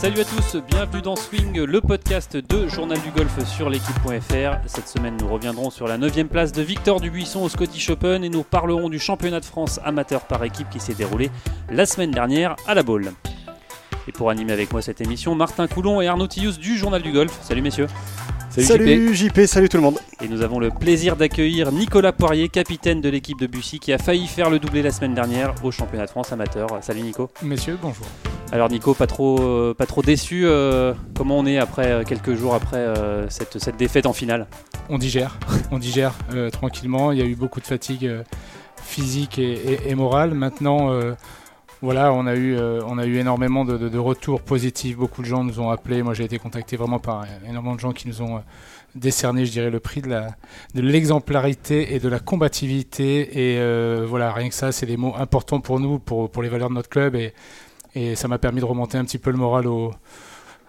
Salut à tous, bienvenue dans Swing, le podcast de Journal du Golf sur l'équipe.fr. Cette semaine, nous reviendrons sur la 9 place de Victor Dubuisson au Scottish Open et nous parlerons du championnat de France amateur par équipe qui s'est déroulé la semaine dernière à la Baule. Et pour animer avec moi cette émission, Martin Coulon et Arnaud Tillous du Journal du Golf. Salut messieurs. Salut, JP. salut tout le monde. Et nous avons le plaisir d'accueillir Nicolas Poirier, capitaine de l'équipe de Bussy, qui a failli faire le doublé la semaine dernière au championnat de France amateur. Salut Nico. Messieurs, bonjour. Alors Nico, pas trop, euh, pas trop déçu. Euh, comment on est après euh, quelques jours après cette, cette, défaite en finale? On digère, on digère tranquillement. Il y a eu beaucoup de fatigue physique et, et morale. Maintenant voilà, on a eu, euh, on a eu énormément de, retours positifs. Beaucoup de gens nous ont appelés. Moi, j'ai été contacté vraiment par énormément de gens qui nous ont euh, décerné, je dirais, le prix de, la, de l'exemplarité et de la combativité. Et euh, voilà, rien que ça, c'est des mots importants pour nous, pour, les valeurs de notre club. Et, et ça m'a permis de remonter un petit peu le moral au,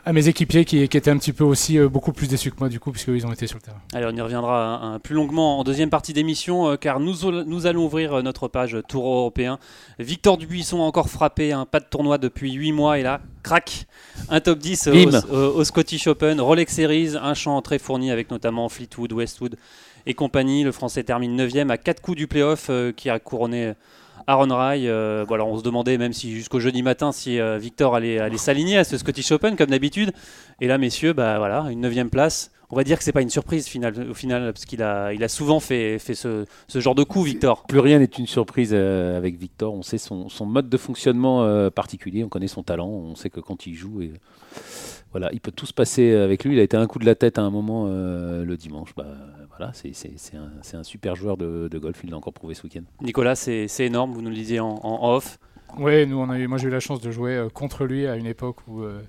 à mes équipiers qui, étaient un petit peu aussi euh, beaucoup plus déçus que moi du coup puisqu'ils ont été sur le terrain. Allez, on y reviendra plus longuement en deuxième partie d'émission euh, car nous, nous allons ouvrir euh, notre page Tour européen. Victor Dubuisson a encore frappé un pas de tournoi depuis 8 mois et là, crac, un top 10 au, Scottish Open, Rolex Series, un champ très fourni avec notamment Fleetwood, Westwood et compagnie. Le Français termine 9 à 4 coups du playoff qui a couronné Aaron Rai, euh, on se demandait même si jusqu'au jeudi matin si euh, Victor allait, s'aligner à ce Scottish Open comme d'habitude. Et là, messieurs, bah voilà, une neuvième place. On va dire que c'est pas une surprise au final, parce qu'il a, souvent fait, ce, genre de coup, Victor. Plus rien n'est une surprise euh, avec Victor. On sait son, mode de fonctionnement particulier, on connaît son talent, on sait que quand il joue, voilà, il peut tout se passer avec lui. Il a été un coup de la tête à un moment le dimanche. Bah, voilà, c'est un, super joueur de, golf, il l'a encore prouvé ce week-end. Nicolas, c'est énorme, vous nous le disiez en, off. Oui, nous on a eu, moi j'ai eu la chance de jouer euh, contre lui à une époque où euh,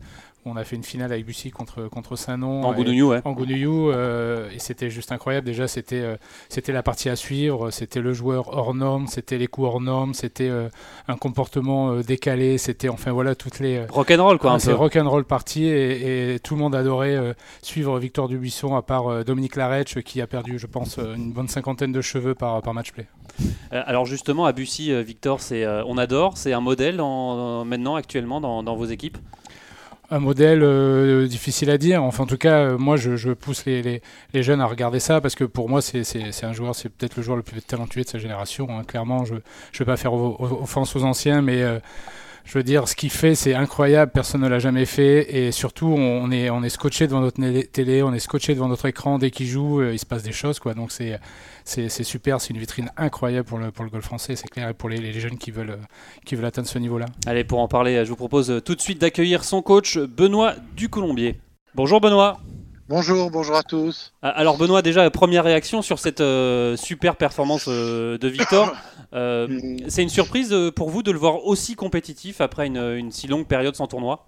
on a fait une finale avec Bussy contre, contre Saint-Nom. En Gounouillou, ouais. En Gounouillou, euh, et c'était juste incroyable. Déjà, c'était euh, c'était la partie à suivre, c'était le joueur hors norme, c'était les coups hors norme, c'était euh, un comportement décalé, c'était enfin voilà toutes les. Rock'n'roll quoi, C'est rock'n'roll partie, et, et, tout le monde adorait suivre Victor Dubuisson, à part Dominique Laretch qui a perdu, je pense, une bonne cinquantaine de cheveux par, par match play. alors justement, à Bussy, Victor, c'est on adore, c'est un modèle maintenant, actuellement, dans, dans vos équipes? Un modèle euh, difficile à dire. Enfin, en tout cas, euh, moi, je, pousse les, jeunes à regarder ça parce que pour moi, c'est un joueur, c'est peut-être le joueur le plus talentueux de sa génération. Hein. Clairement, je ne vais pas faire offense aux anciens, mais euh, je veux dire, ce qu'il fait, c'est incroyable. Personne ne l'a jamais fait. Et surtout, on est, on est scotché devant notre télé, on est scotché devant notre écran. Dès qu'il joue, il se passe des choses. Quoi. Donc, c'est c'est super, c'est une vitrine incroyable pour le, pour golf français, c'est clair, et pour les, les, jeunes qui veulent, qui veulent atteindre ce niveau-là. Allez, pour en parler, je vous propose tout de suite d'accueillir son coach, Benoît Ducolombier. Bonjour Benoît. Bonjour, bonjour à tous. Ah, alors Benoît, déjà première réaction sur cette euh, super performance euh, de Victor. Euh, c'est une surprise pour vous de le voir aussi compétitif après une, une si longue période sans tournoi?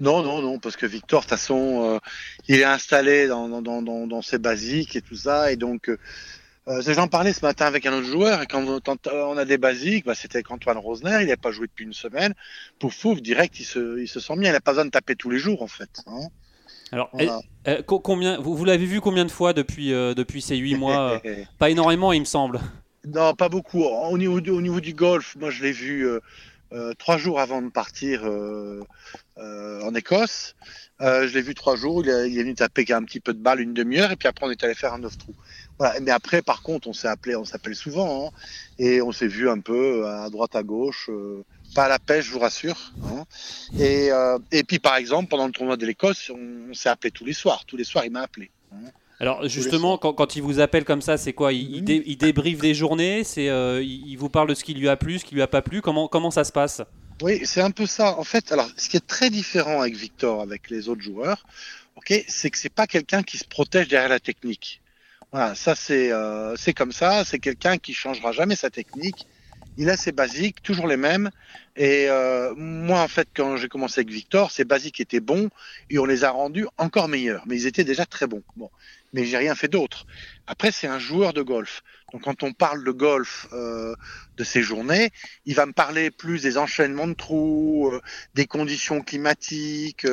Non, non, non, parce que Victor, de toute façon, il est installé dans, dans, dans, dans, ses basiques et tout ça, et donc J'en parlais ce matin avec un autre joueur, et quand on a des basiques, bah, c'était avec Antoine Rosner, il n'a pas joué depuis une semaine. Pouf, pouf, direct, il se, il se sent bien. Il n'a pas besoin de taper tous les jours, en fait. Hein. Alors, euh, combien, vous, vous l'avez vu combien de fois depuis, euh, depuis ces huit mois Pas énormément, il me semble. Non, pas beaucoup. Au niveau, au niveau du golf, moi, je l'ai vu trois jours avant de partir en Écosse. je l'ai vu trois jours. Il, il est venu taper un petit peu de balle, une demi-heure, et puis après, on est allé faire un neuf trous. Mais après, par contre, on s'est appelé, on s'appelle souvent, hein, et on s'est vu un peu à droite, à gauche, euh, pas à la pêche, je vous rassure. Hein. Et, euh, et, puis, par exemple, pendant le tournoi de l'Écosse, on, s'est appelé tous les soirs. Tous les soirs, il m'a appelé. Hein. Alors justement, quand, quand, il vous appelle comme ça, c'est quoi? Il, il, débriefe des journées, c'est euh, il, vous parle de ce qui lui a plu, ce qui lui a pas plu? Comment comment ça se passe? Oui, c'est un peu ça. En fait, alors ce qui est très différent avec Victor, avec les autres joueurs, ok, c'est que c'est pas quelqu'un qui se protège derrière la technique. Voilà, ça c'est euh, c'est comme ça. C'est quelqu'un qui changera jamais sa technique. Il a ses basiques, toujours les mêmes. Et euh, moi, en fait, quand j'ai commencé avec Victor, ces basiques étaient bons et on les a rendus encore meilleurs. Mais ils étaient déjà très bons. Bon, mais j'ai rien fait d'autre. Après, c'est un joueur de golf. Donc, quand on parle de golf euh, de ces journées, il va me parler plus des enchaînements de trous, euh, des conditions climatiques.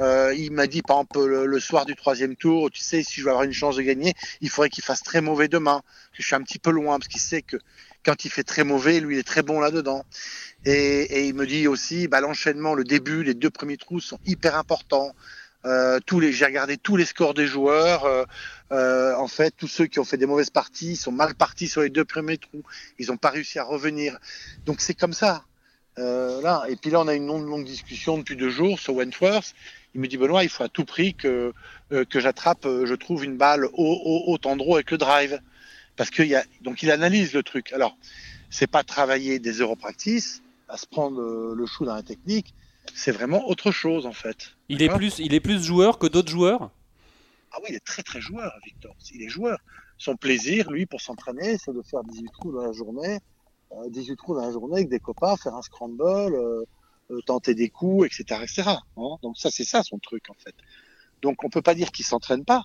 Euh, il m'a dit, par exemple, le, soir du troisième tour, tu sais, si je veux avoir une chance de gagner, il faudrait qu'il fasse très mauvais demain. Que je suis un petit peu loin parce qu'il sait que quand il fait très mauvais, lui, il est très bon là-dedans. Et, il me dit aussi, bah, l'enchaînement, le début, les deux premiers trous sont hyper importants. Euh, tous les, j'ai regardé tous les scores des joueurs. Euh, euh, en fait, tous ceux qui ont fait des mauvaises parties sont mal partis sur les deux premiers trous. Ils n'ont pas réussi à revenir. Donc c'est comme ça. Là. Et puis là, on a une longue, longue discussion depuis deux jours sur Wentworth. Il me dit Benoît, il faut à tout prix que j'attrape, je trouve une balle au, au, au avec le drive, parce qu'il y a donc il analyse le truc. Alors c'est pas travailler des practice à se prendre le chou dans la technique, c'est vraiment autre chose en fait. Il est plus, il est plus joueur que d'autres joueurs? Ah oui, il est très très joueur, Victor. Il est joueur. Son plaisir, lui, pour s'entraîner, c'est de faire 18 trous dans la journée, 18 euh, trous dans la journée avec des copains, faire un scramble, euh, euh, tenter des coups, etc., etc. Hein. Donc ça, c'est ça son truc en fait. Donc on peut pas dire qu'il s'entraîne pas.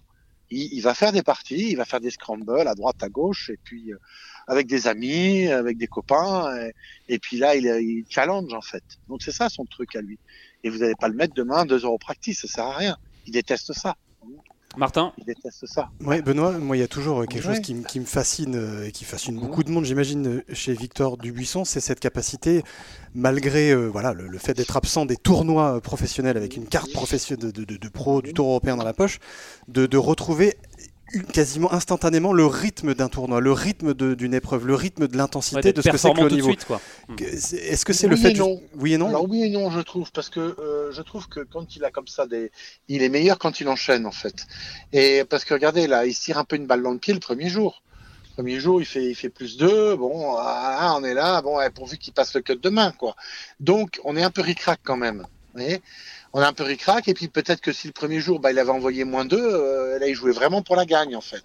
Il, il, va faire des parties, il va faire des scrambles à droite, à gauche, et puis avec des amis, avec des copains, et, puis là, il, il, challenge en fait. Donc c'est ça son truc à lui. Et vous n'allez pas le mettre demain deux euros practice, ça sert à rien. Il déteste ça. Martin Il déteste ça. Ouais, Benoît, moi, il y a toujours euh, quelque chose qui, qui, me fascine euh, et qui fascine beaucoup de monde, j'imagine, euh, chez Victor Dubuisson, c'est cette capacité, malgré voilà, le, fait d'être absent des tournois professionnels avec une carte professionnelle de, de, de, pro du Tour européen dans la poche, de, de retrouver quasiment instantanément le rythme d'un tournoi, le rythme d'une épreuve, le rythme de l'intensité de ce que c'est que le niveau. Est-ce que c'est le fait non. Oui et non. Alors oui et non, je trouve, parce que euh, je trouve que quand il a comme ça des, il est meilleur quand il enchaîne en fait. Et parce que regardez là, il se tire un peu une balle dans le pied le premier jour. Le premier jour, il fait, il fait plus deux. Bon, ah, on est là. Bon, pourvu qu'il passe le cut demain, quoi. Donc, on est un peu ricrac quand même. Vous voyez on a un peu ricrac et puis peut-être que si le premier jour bah, il avait envoyé moins deux, euh, là il jouait vraiment pour la gagne en fait.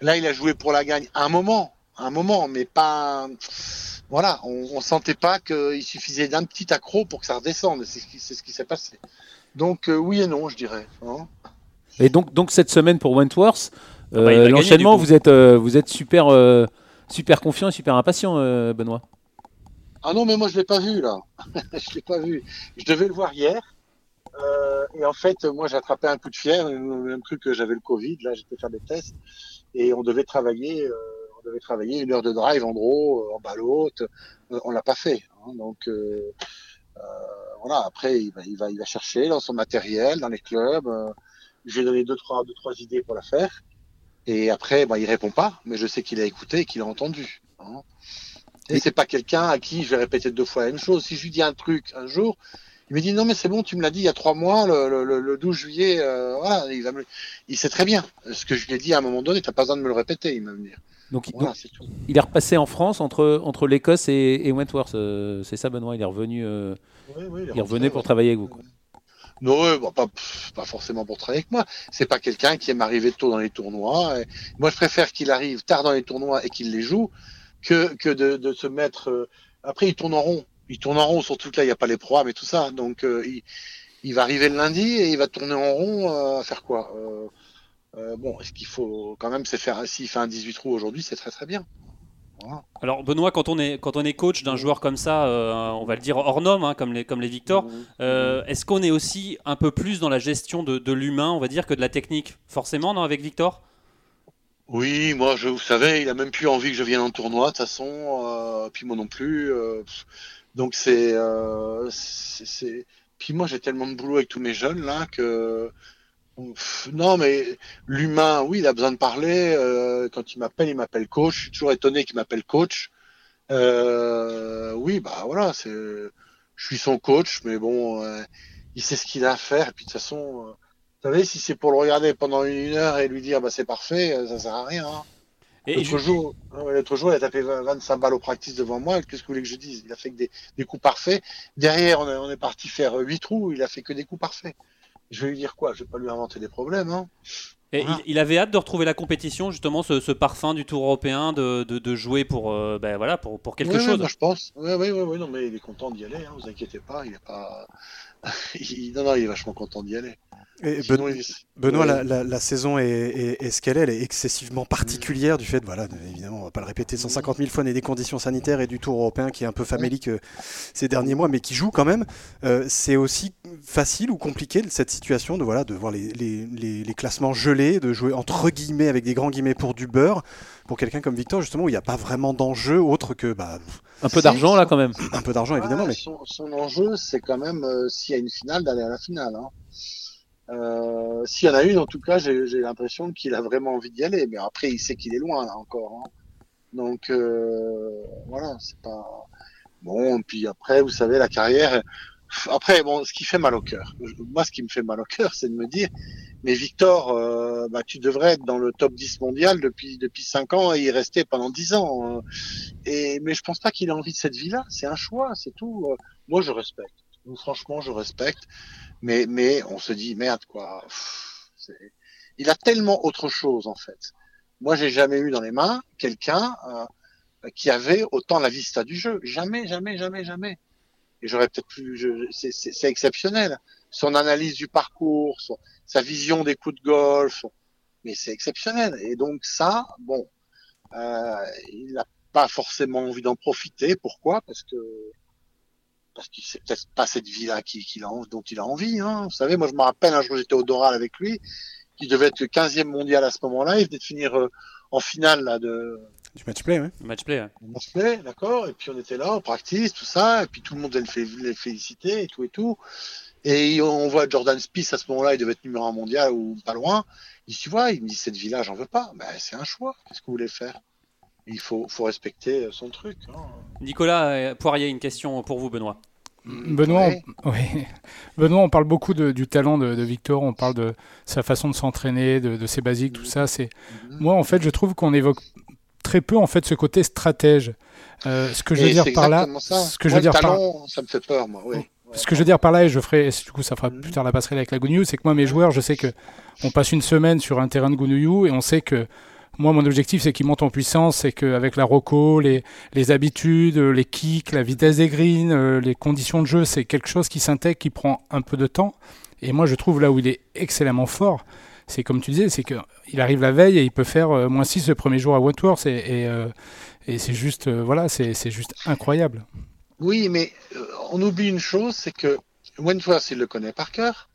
Là il a joué pour la gagne un moment, un moment, mais pas. Voilà, on, on sentait pas qu'il suffisait d'un petit accro pour que ça redescende. C'est ce qui s'est passé. Donc euh, oui et non, je dirais. Hein. et donc, donc cette semaine pour Wentworth, ah bah, euh, l'enchaînement, vous êtes, vous êtes super, super confiant et super impatient, Benoît. Ah non, mais moi je l'ai pas vu là. je l'ai pas vu. Je devais le voir hier. Euh, et en fait, moi, j'ai attrapé un coup de fièvre, même cru que j'avais le Covid. Là, j'étais faire des tests et on devait travailler, euh, on devait travailler une heure de drive en gros, euh, en. Euh, on l'a pas fait. Hein, donc euh, voilà. Après, il va, il va, il va chercher dans son matériel, dans les clubs. J'ai donné deux trois, deux trois idées pour la faire. Et après, bah, il répond pas, mais je sais qu'il a écouté et qu'il a entendu. Hein. Et c'est pas quelqu'un à qui je vais répéter deux fois la même chose. Si je lui dis un truc un jour, il me dit non mais c'est bon, tu me l'as dit il y a trois mois, le, le, le 12 juillet, euh, voilà, il, va me... il, sait très bien ce que je lui ai dit à un moment donné. T'as pas besoin de me le répéter, il va me dire. Donc, voilà, est tout. il est repassé en France entre entre l'Écosse et, et, Wentworth. Euh, c'est ça, Benoît. Il est revenu. Euh, oui, oui, il, est revenait pour travailler avec vous. Quoi. Non, bon, pas, pas forcément pour travailler avec moi. C'est pas quelqu'un qui aime arriver tôt dans les tournois. Et moi, je préfère qu'il arrive tard dans les tournois et qu'il les joue que que de, de se mettre. Euh, après, il tourne en rond il tourne en rond, surtout que là, il n'y a pas les programmes et tout ça. Donc, euh, il, il, va arriver le lundi et il va tourner en rond euh, à faire quoi euh, Bon, est-ce qu'il faut quand même, c'est faire, s'il fait un 18 trous aujourd'hui, c'est très très bien. Voilà. Alors Benoît, quand on est quand on est coach d'un joueur comme ça, on va le dire hors norme, hein, comme les comme les Victor, euh, est-ce qu'on est aussi un peu plus dans la gestion de, de l'humain, on va dire, que de la technique, forcément, non, avec Victor? Oui, moi, je, vous savez, il a même plus envie que je vienne en tournoi, de toute façon, euh, puis moi non plus. Donc c'est, euh, c'est, puis moi j'ai tellement de boulot avec tous mes jeunes là que non mais l'humain, oui, il a besoin de parler. Euh, quand il m'appelle, il m'appelle coach. Je suis toujours étonné qu'il m'appelle coach. Euh, oui, bah voilà, c'est, je suis son coach, mais bon, euh, il sait ce qu'il a à faire. Et puis de toute façon, euh, vous savez, si c'est pour le regarder pendant une heure et lui dire bah c'est parfait, ça sert à rien. Hein. L'autre jour, jour, il a tapé 25 balles au practice devant moi. Qu'est-ce que vous voulez que je dise? Il a fait que des, des, coups parfaits. Derrière, on est, on est parti faire 8 trous. Il a fait que des coups parfaits. Je vais lui dire quoi? Je vais pas lui inventer des problèmes. Hein. Et il, il, avait hâte de retrouver la compétition, justement, ce, ce parfum du Tour européen, de, de, de jouer pour, euh, ben voilà, pour, pour quelque chose. Ouais, je pense. Oui, oui, oui, non, mais il est content d'y aller. Hein, vous inquiétez pas. Il est pas. il, non, non, il est vachement content d'y aller. Benoît, la, saison est, ce qu'elle est, elle est excessivement particulière du fait, voilà, évidemment, on va pas le répéter 150 000 fois, mais des conditions sanitaires et du Tour européen qui est un peu famélique euh, ces derniers mois, mais qui joue quand même. Euh, c'est aussi facile ou compliqué cette situation de voilà de voir les, les, classements gelés, de jouer entre guillemets avec des grands guillemets pour du beurre, pour quelqu'un comme Victor justement où il n'y a pas vraiment d'enjeu autre que bah, un peu d'argent là quand même. Un peu d'argent évidemment, mais son, enjeu c'est quand même euh, s'il y a une finale d'aller à la finale. Hein. Euh, s'il y en a une, en tout cas, j'ai l'impression qu'il a vraiment envie d'y aller. Mais après, il sait qu'il est loin là encore. Hein. Donc euh, voilà, c'est pas bon. Puis après, vous savez, la carrière. Après, bon, ce qui fait mal au cœur. Moi, ce qui me fait mal au cœur, c'est de me dire, mais Victor, euh, bah, tu devrais être dans le top 10 mondial depuis depuis 5 ans et y rester pendant 10 ans. Hein. Et mais je pense pas qu'il ait envie de cette vie-là. C'est un choix, c'est tout. Moi, je respecte. Franchement, je respecte mais mais on se dit merde quoi. il a tellement autre chose en fait. Moi, j'ai jamais eu dans les mains quelqu'un euh, qui avait autant la vista du jeu. Jamais, jamais, jamais, jamais. Et j'aurais peut-être plus. C'est exceptionnel. Son analyse du parcours, sa vision des coups de golf, mais c'est exceptionnel. Et donc ça, bon, euh, il n'a pas forcément envie d'en profiter. Pourquoi? Parce que parce que c'est peut-être pas cette vie-là qui, qui dont il a envie. Hein. Vous savez, moi je me rappelle un jour j'étais au Doral avec lui, qui devait être le 15e mondial à ce moment-là, il venait de finir euh, en finale là, de... Du match play, ouais. Match play, ouais. Match play, d'accord. Et puis on était là, on practice, tout ça, et puis tout le monde les féliciter et tout et tout. Et on voit Jordan Spieth à ce moment-là, il devait être numéro un mondial ou pas loin. Il dit, tu vois, il me dit, cette vie-là, j'en veux pas. Ben, c'est un choix. Qu'est-ce que vous voulez faire? Il faut, faut respecter son truc. Hein. Nicolas euh, Poirier, une question pour vous, Benoît. Benoît, on, Benoît, on parle beaucoup du talent de, Victor, on parle de sa façon de s'entraîner, de, ses basiques, tout ça. C'est mhm. moi, en fait, je trouve qu'on évoque très peu en fait ce côté stratège. Euh, ce que je veux dire par là, ce que je veux dire par ça me fait peur, moi. Oui. Ce que je veux dire par là, et je ferai, du coup, ça fera plus tard la passerelle avec la Gounouillou, c'est que moi, mes joueurs, je sais que on passe une semaine sur un terrain de Gounouillou et on sait que moi, mon objectif, c'est qu'ils montent en puissance, c'est qu'avec la Rocco, les, habitudes, les kicks, la vitesse des greens, euh, les conditions de jeu, c'est quelque chose qui s'intègre, qui prend un peu de temps. Et moi, je trouve là où il est excellemment fort, c'est comme tu disais, c'est qu'il arrive la veille et il peut faire euh, moins 6 le premier jour à Wentworth. Et, et, euh, et c'est juste, voilà, juste incroyable. Oui, mais on oublie une chose, c'est que Wentworth, il le connaît par cœur,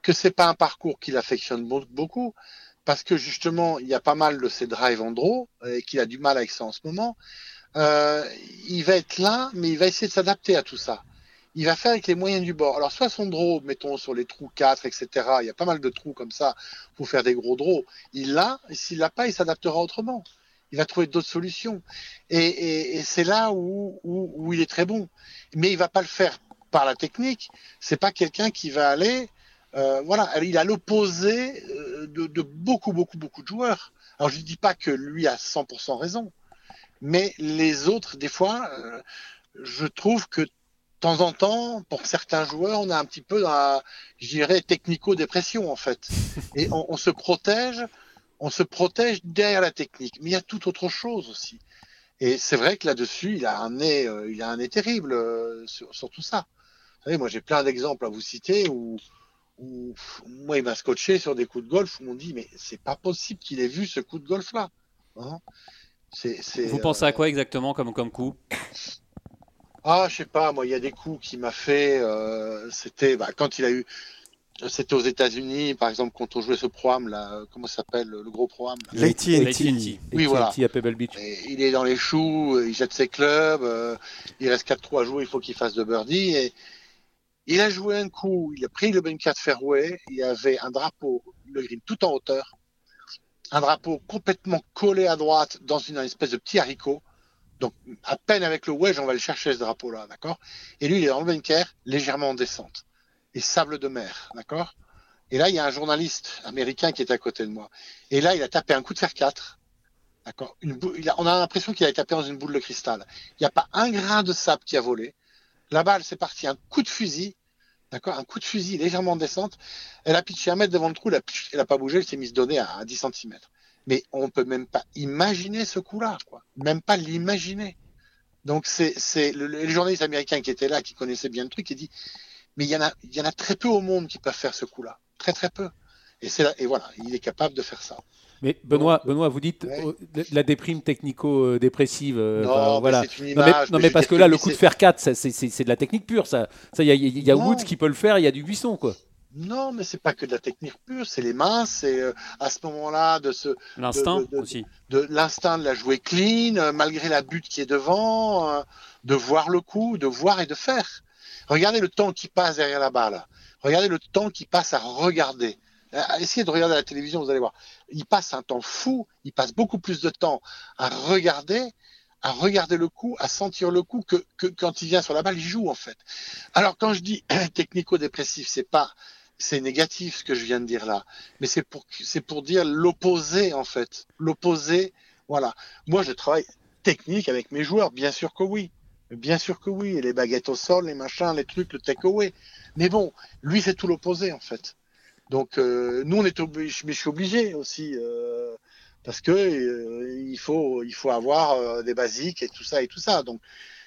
que c'est pas un parcours qu'il affectionne beaucoup parce que justement, il y a pas mal de ces drives en draw et qu'il a du mal avec ça en ce moment. Euh, il va être là, mais il va essayer de s'adapter à tout ça. Il va faire avec les moyens du bord. Alors, soit son draw, mettons sur les trous 4, etc. Il y a pas mal de trous comme ça pour faire des gros draws. Il l'a, et s'il l'a pas, il s'adaptera autrement. Il va trouver d'autres solutions. Et c'est là où, où, où, il est très bon. Mais il va pas le faire par la technique. C'est pas quelqu'un qui va aller euh, voilà, il a l'opposé euh, de, beaucoup, beaucoup, beaucoup de joueurs. Alors je ne dis pas que lui a 100% raison, mais les autres, des fois, euh, je trouve que de temps en temps, pour certains joueurs, on a un petit peu dans la, je dirais, technico-dépression en fait. Et on, se protège, on se protège derrière la technique. Mais il y a tout autre chose aussi. Et c'est vrai que là-dessus, il a un nez, il a un nez terrible sur, sur tout ça. Vous savez, moi j'ai plein d'exemples à vous citer où moi, il m'a scotché sur des coups de golf où on dit, mais c'est pas possible qu'il ait vu ce coup de golf-là. Hein Vous pensez à euh, quoi exactement comme, comme coup? Ah, je sais pas, moi, il y a des coups qui m'a fait. Euh, c'était bah, quand il a eu. C'était aux États-Unis, par exemple, quand on jouait ce programme là, comment ça s'appelle, le gros programme L'AT&T. Oui, voilà. à Pebble Beach. il est dans les choux, il jette ses clubs, euh, il reste 4 3 à jouer, il faut qu'il fasse de birdie et il a joué un coup, il a pris le bunker de fairway, il y avait un drapeau, le green tout en hauteur, un drapeau complètement collé à droite dans une, espèce de petit haricot. Donc, à peine avec le wedge, on va le chercher ce drapeau-là, d'accord? Et lui, il est dans le bunker, légèrement en descente. Et sable de mer, d'accord? Et là, il y a un journaliste américain qui est à côté de moi. Et là, il a tapé un coup de fer 4. D'accord? On a l'impression qu'il a tapé dans une boule de cristal. Il n'y a pas un grain de sable qui a volé. La balle, c'est parti, un coup de fusil, d'accord, un coup de fusil légèrement en descente. Elle a pitché un mètre devant le trou, elle n'a pas bougé, elle s'est mise donner à, 10 cm. Mais on ne peut même pas imaginer ce coup-là, quoi. Même pas l'imaginer. Donc c'est c'est le, journaliste américain qui était là, qui connaissait bien le truc, qui dit mais il y en a il y en a très peu au monde qui peuvent faire ce coup-là, très très peu. Et, c'est et voilà, il est capable de faire ça. Mais Benoît, Benoît, vous dites euh, la déprime technico-dépressive. Euh, non, voilà. Une image, non, mais, parce que là, le coup de fer 4, c'est de la technique pure. Ça, il y a, Woods qui peut le faire, il y a du buisson, quoi. Non, mais c'est pas que de la technique pure, c'est les mains, c'est euh, à ce moment-là de ce l'instinct aussi, de l'instinct de la jouer clean, malgré la butte qui est devant, de voir le coup, de voir et de faire. Regardez le temps qui passe derrière la balle. Regardez le temps qui passe à regarder. Euh, essayez de regarder la télévision, vous allez voir. Il passe un temps fou, il passe beaucoup plus de temps à regarder, à regarder le coup, à sentir le coup que, quand il vient sur la balle, il joue en fait. Alors quand je dis technico-dépressif, c'est pas c'est négatif ce que je viens de dire là, mais c'est pour c'est pour dire l'opposé en fait, l'opposé. Voilà. Moi, je travaille technique avec mes joueurs, bien sûr que oui. Bien sûr que oui, les baguettes au sol, les machins, les trucs, le takeaway. Mais bon, lui, c'est tout l'opposé en fait. Donc euh, nous on est obligé, mais je suis obligé aussi euh, parce que euh, il faut il faut avoir des basiques et tout ça et tout ça. Donc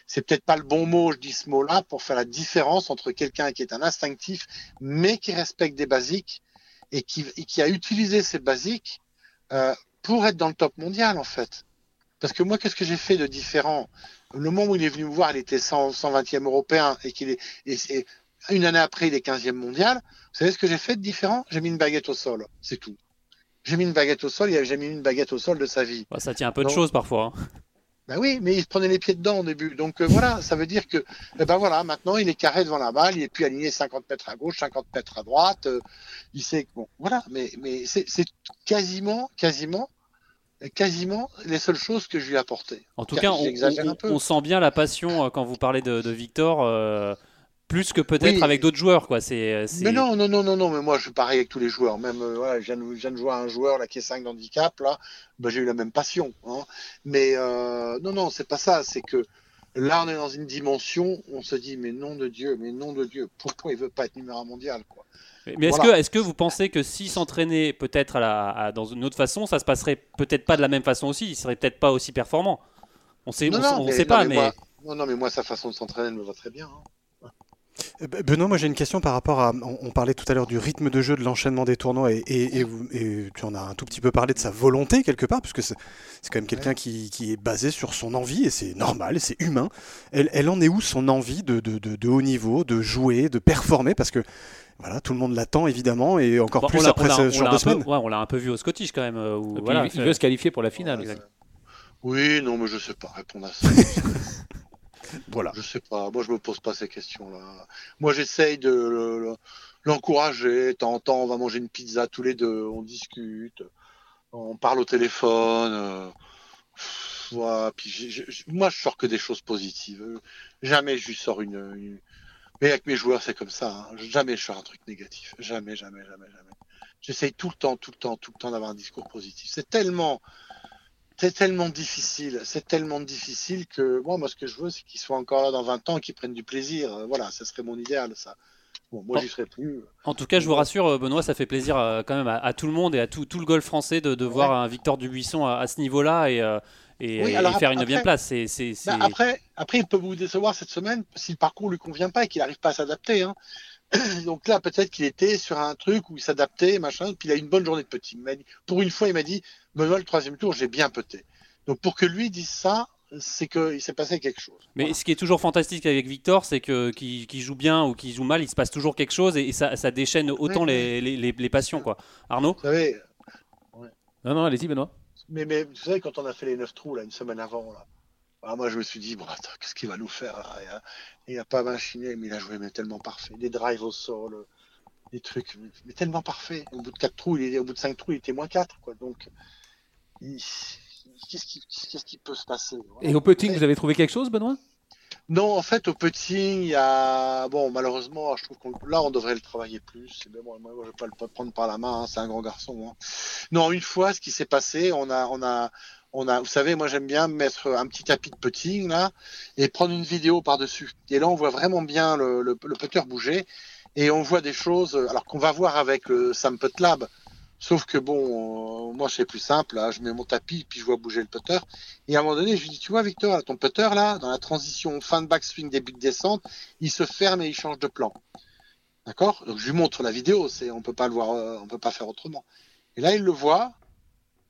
c'est peut-être pas le bon mot, je dis ce mot-là pour faire la différence entre quelqu'un qui est un instinctif mais qui respecte des basiques et qui, a utilisé ces basiques pour être dans le top mondial en fait. Parce que moi, qu'est-ce que j'ai fait de différent? Le moment où il est venu me voir, il était 100, 120e européen et qu'il est, une année après, il est 15e mondial. Vous savez ce que j'ai fait de différent? J'ai mis une baguette au sol, c'est tout. J'ai mis une baguette au sol, il n'a jamais mis une baguette au sol de sa vie. Bah, ça tient un peu de choses parfois. Hein. Ben oui, mais il se prenait les pieds dedans au début. Donc euh, voilà, ça veut dire que, eh ben voilà, maintenant il est carré devant la balle, il est plus aligné 50 mètres à gauche, 50 mètres à droite. Euh, il sait, bon, voilà, mais, mais c'est quasiment, quasiment, quasiment les seules choses que je lui ai apportées. En tout cas, on, sent bien la passion euh, quand vous parlez de, Victor plus que peut-être avec d'autres joueurs quoi c'est mais non non non non non mais moi je suis pareil avec tous les joueurs même euh, voilà je viens, de, jouer à un joueur là qui est 5 d'handicap là bah, j'ai eu la même passion hein. mais euh, non non c'est pas ça c'est que là on est dans une dimension on se dit mais nom de Dieu mais nom de Dieu pourquoi il veut pas être numéro mondial quoi? Mais est-ce que, est que vous pensez que s'il s'entraînait peut-être à dans une autre façon, ça se passerait peut-être pas de la même façon aussi? Il serait peut-être pas aussi performant. On sait, on, sait pas, mais, non, non, mais moi sa façon de s'entraîner me va très bien. Hein. Euh, Benoît, moi j'ai une question par rapport à. On, parlait tout à l'heure du rythme de jeu, de l'enchaînement des tournois, et, tu en as un tout petit peu parlé de sa volonté quelque part, puisque c'est quand même quelqu'un qui, est basé sur son envie, et c'est normal, et c'est humain. Elle, en est où son envie de, de, haut niveau, de jouer, de performer? Parce que voilà, tout le monde l'attend évidemment, et encore plus après ce genre de semaine. on l'a un peu vu au Scottish quand même. Euh, il, veut se qualifier pour la finale. oui, non, mais je sais pas répondre à ça. Voilà. Je sais pas. Moi, je me pose pas ces questions-là. Moi, j'essaye de l'encourager. De temps en temps, on va manger une pizza tous les deux. On discute. On parle au téléphone. Puis moi, je sors que des choses positives. Jamais je lui sors une. Mais avec mes joueurs, c'est comme ça. Hein. Jamais je sors un truc négatif. Jamais, jamais, jamais, jamais. J'essaye tout le temps, tout le temps, tout le temps d'avoir un discours positif. C'est tellement c'est tellement difficile, c'est tellement difficile que moi, moi, ce que je veux, c'est qu'ils soient encore là dans 20 ans et qu'ils prennent du plaisir. Euh, voilà, ce serait mon idéal, ça. Bon, moi, j'y serais plus. En tout cas, je vous rassure, euh, Benoît, ça fait plaisir euh, quand même à, tout le monde et à tout, tout le golf français de, voir un Victor Dubuisson à, ce niveau-là et, et, faire une bien place. Bah, après, après, il peut vous décevoir cette semaine si le parcours lui convient pas et qu'il n'arrive pas à s'adapter. Hein. Donc là, peut-être qu'il était sur un truc où il s'adaptait, machin, puis il a une bonne journée de petit. Pour une fois, il m'a dit, Benoît, le troisième tour, j'ai bien peté. Donc pour que lui dise ça, c'est qu'il s'est passé quelque chose. Mais ce qui est toujours fantastique avec Victor, c'est que qu'il joue bien ou qu'il joue mal, il se passe toujours quelque chose et, ça, ça, déchaîne autant les, les, les, passions. quoi. Arnaud? Vous savez. Non, non, allez-y, Benoît. Mais, mais vous savez, quand on a fait les 9 trous là, une semaine avant, là, ah, moi je me suis dit, bon, qu'est-ce qu'il va nous faire Il n'a pas machiné, mais il a joué mais tellement parfait. Des drives au sol, des trucs, mais, tellement parfait. Au bout de 4 trous, il est, au bout de 5 trous, il était moins 4. Quoi. Donc, qu'est-ce qui, peut se passer Et au putting, vous avez trouvé quelque chose, Benoît? Non, en fait, au putting, il y a. Bon, malheureusement, je trouve que là, on devrait le travailler plus. Mais bon, moi, je ne vais pas le prendre par la main, hein, c'est un grand garçon. Hein. Non, une fois, ce qui s'est passé, on a, on a, on a, vous savez, moi j'aime bien mettre un petit tapis de putting là et prendre une vidéo par-dessus. Et là, on voit vraiment bien le, putter bouger et on voit des choses, alors qu'on va voir avec le Sam Putt Lab. Sauf que bon, euh, moi c'est plus simple, je mets mon tapis puis je vois bouger le putter. Et à un moment donné, je lui dis, tu vois Victor, ton putter là, dans la transition fin de backswing, début de descente, il se ferme et il change de plan. D'accord? Donc je lui montre la vidéo, c'est on peut pas le voir, euh, on peut pas faire autrement. Et là, il le voit,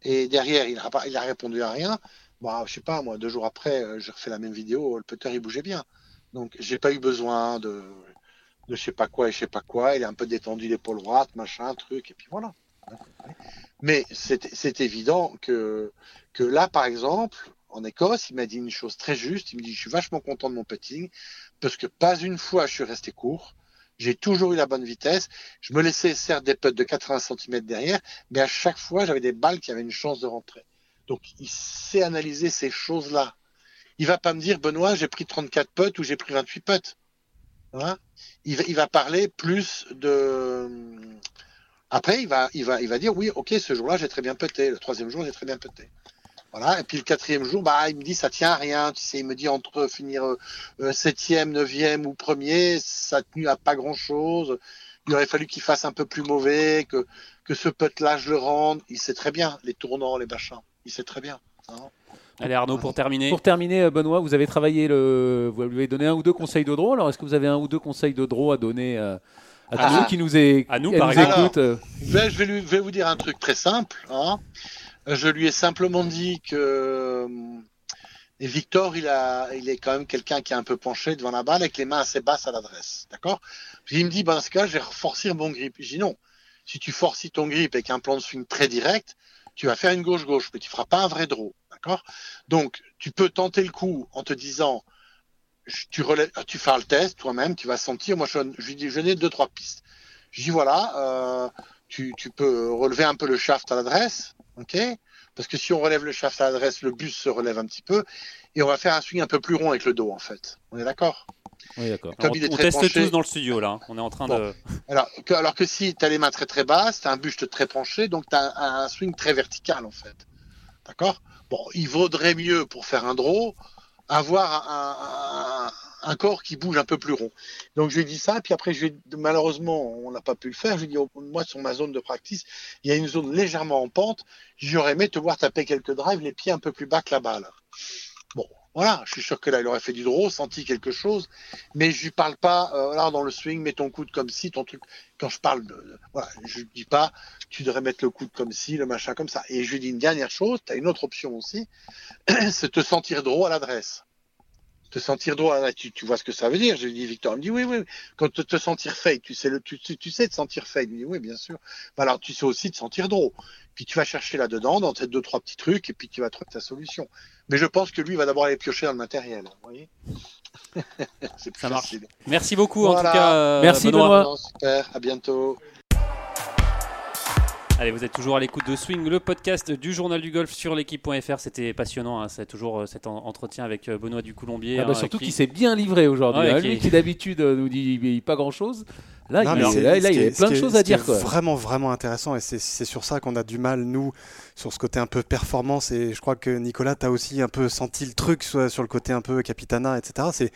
et derrière, il a, a répondu à rien. Bon, je sais pas, moi, deux jours après, euh, j'ai refait la même vidéo, le putter, il bougeait bien. Donc, j'ai pas eu besoin de, de je sais pas quoi et je sais pas quoi. Il est un peu détendu l'épaule droite, machin, truc, et puis voilà. Mais c'est évident que, que là, par exemple, en Écosse, il m'a dit une chose très juste. Il me dit, je suis vachement content de mon putting parce que pas une fois je suis resté court. J'ai toujours eu la bonne vitesse. Je me laissais certes des putts de 80 cm derrière, mais à chaque fois, j'avais des balles qui avaient une chance de rentrer. Donc, il sait analyser ces choses-là. Il va pas me dire, Benoît, j'ai pris 34 putts ou j'ai pris 28 putts. Hein? Il, va, parler plus de. Après, il va, il va, il va dire, oui, ok, ce jour-là, j'ai très bien puté. Le troisième jour, j'ai très bien puté. Voilà. Et puis le quatrième jour, bah, il me dit ça tient à rien. Tu sais, il me dit entre finir euh, septième, neuvième ou premier, ça tenu à pas grand chose. Il aurait fallu qu'il fasse un peu plus mauvais, que, que ce putt-là, je le rende. Il sait très bien les tournants, les machins. Il sait très bien. Hein. Allez Arnaud, pour terminer. Pour terminer, euh, Benoît, vous avez travaillé le. Vous lui avez donné un ou deux conseils de draw. Alors, est-ce que vous avez un ou deux conseils de draw à donner euh, à, tous ah. qui nous, est, à nous, par exemple. je, vais, vais, vous dire un truc très simple. Hein. Je lui ai simplement dit que euh, Victor, il, est quand même quelqu'un qui est un peu penché devant la balle avec les mains assez basses à l'adresse. D'accord? Il me dit, ben, dans ce cas, je vais forcer mon grip. Je dis non. Si tu forces ton grip avec un plan de swing très direct, tu vas faire une gauche-gauche, mais tu feras pas un vrai draw. D'accord? Donc, tu peux tenter le coup en te disant, tu, relèves, tu fais le test toi-même, tu vas sentir. Moi, je, je lui dis, je n'ai deux, trois pistes. Je dis, voilà, euh, tu, tu peux relever un peu le shaft à l'adresse, ok? Parce que si on relève le shaft à l'adresse, le bus se relève un petit peu et on va faire un swing un peu plus rond avec le dos en fait. On est d'accord? Oui, d'accord. On, on teste tous dans le studio là. On est en train de. Alors que, alors que si tu as les mains très très basses, tu as un buste très penché, donc tu as un, swing très vertical en fait. D'accord? Bon, il vaudrait mieux pour faire un draw avoir un, un corps qui bouge un peu plus rond. Donc je lui ai dit ça, puis après je malheureusement on n'a pas pu le faire. Je lui ai dit oh, moi sur ma zone de practice, il y a une zone légèrement en pente. J'aurais aimé te voir taper quelques drives, les pieds un peu plus bas que la balle. Bon, voilà, je suis sûr que là il aurait fait du draw, senti quelque chose, mais je lui parle pas euh, là dans le swing, mets ton coude comme si, ton truc. Quand je parle de, voilà, je lui dis pas tu devrais mettre le coude comme si, le machin comme ça. Et je lui dis une dernière chose, tu as une autre option aussi, c'est te sentir draw à l'adresse te sentir droit, tu, tu, vois ce que ça veut dire. Je lui dis, Victor, il me dit, oui, oui, quand te, te sentir fake, tu sais, le, tu, tu, sais te sentir fake. Il me dit, oui, bien sûr. Bah, alors, tu sais aussi te sentir drôle. Puis tu vas chercher là-dedans, dans ces deux, trois petits trucs, et puis tu vas trouver ta solution. Mais je pense que lui, il va d'abord aller piocher dans le matériel. Vous voyez ça marche. Merci beaucoup, en tout cas. Euh, Merci, Benoît. super. À bientôt. Allez, vous êtes toujours à l'écoute de Swing, le podcast du journal du golf sur l'équipe.fr. C'était passionnant, hein. c'est toujours euh, cet entretien avec euh, Benoît Ducoulombier. Ah bah, hein, surtout qu'il s'est bien livré aujourd'hui. Hein. Lui qui d'habitude euh, nous dit pas grand chose. Là, il, y a plein de choses à dire. C'est vraiment, vraiment intéressant et c'est sur ça qu'on a du mal, nous, sur ce côté un peu performance. Et je crois que Nicolas, tu as aussi un peu senti le truc soit sur le côté un peu capitana, etc. C'est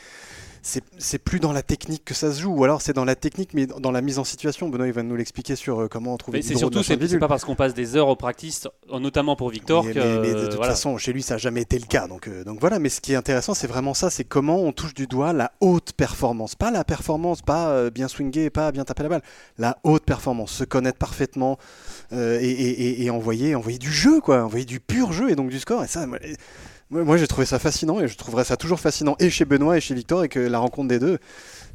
c'est plus dans la technique que ça se joue, ou alors c'est dans la technique, mais dans la mise en situation. Benoît, il va nous l'expliquer sur euh, comment trouver. C'est surtout, c'est pas parce qu'on passe des heures au practice, notamment pour Victor. Mais, que, mais, de toute façon, chez lui, ça n'a jamais été le cas. Donc, euh, donc voilà. Mais ce qui est intéressant, c'est vraiment ça, c'est comment on touche du doigt la haute performance, pas la performance, pas euh, bien swinguer, pas bien taper la balle, la haute performance, se connaître parfaitement et, et, et, envoyer, envoyer du jeu, quoi, envoyer du pur jeu et donc du score. Et ça. Moi, j'ai trouvé ça fascinant et je trouverais ça toujours fascinant et chez Benoît et chez Victor et que la rencontre des deux.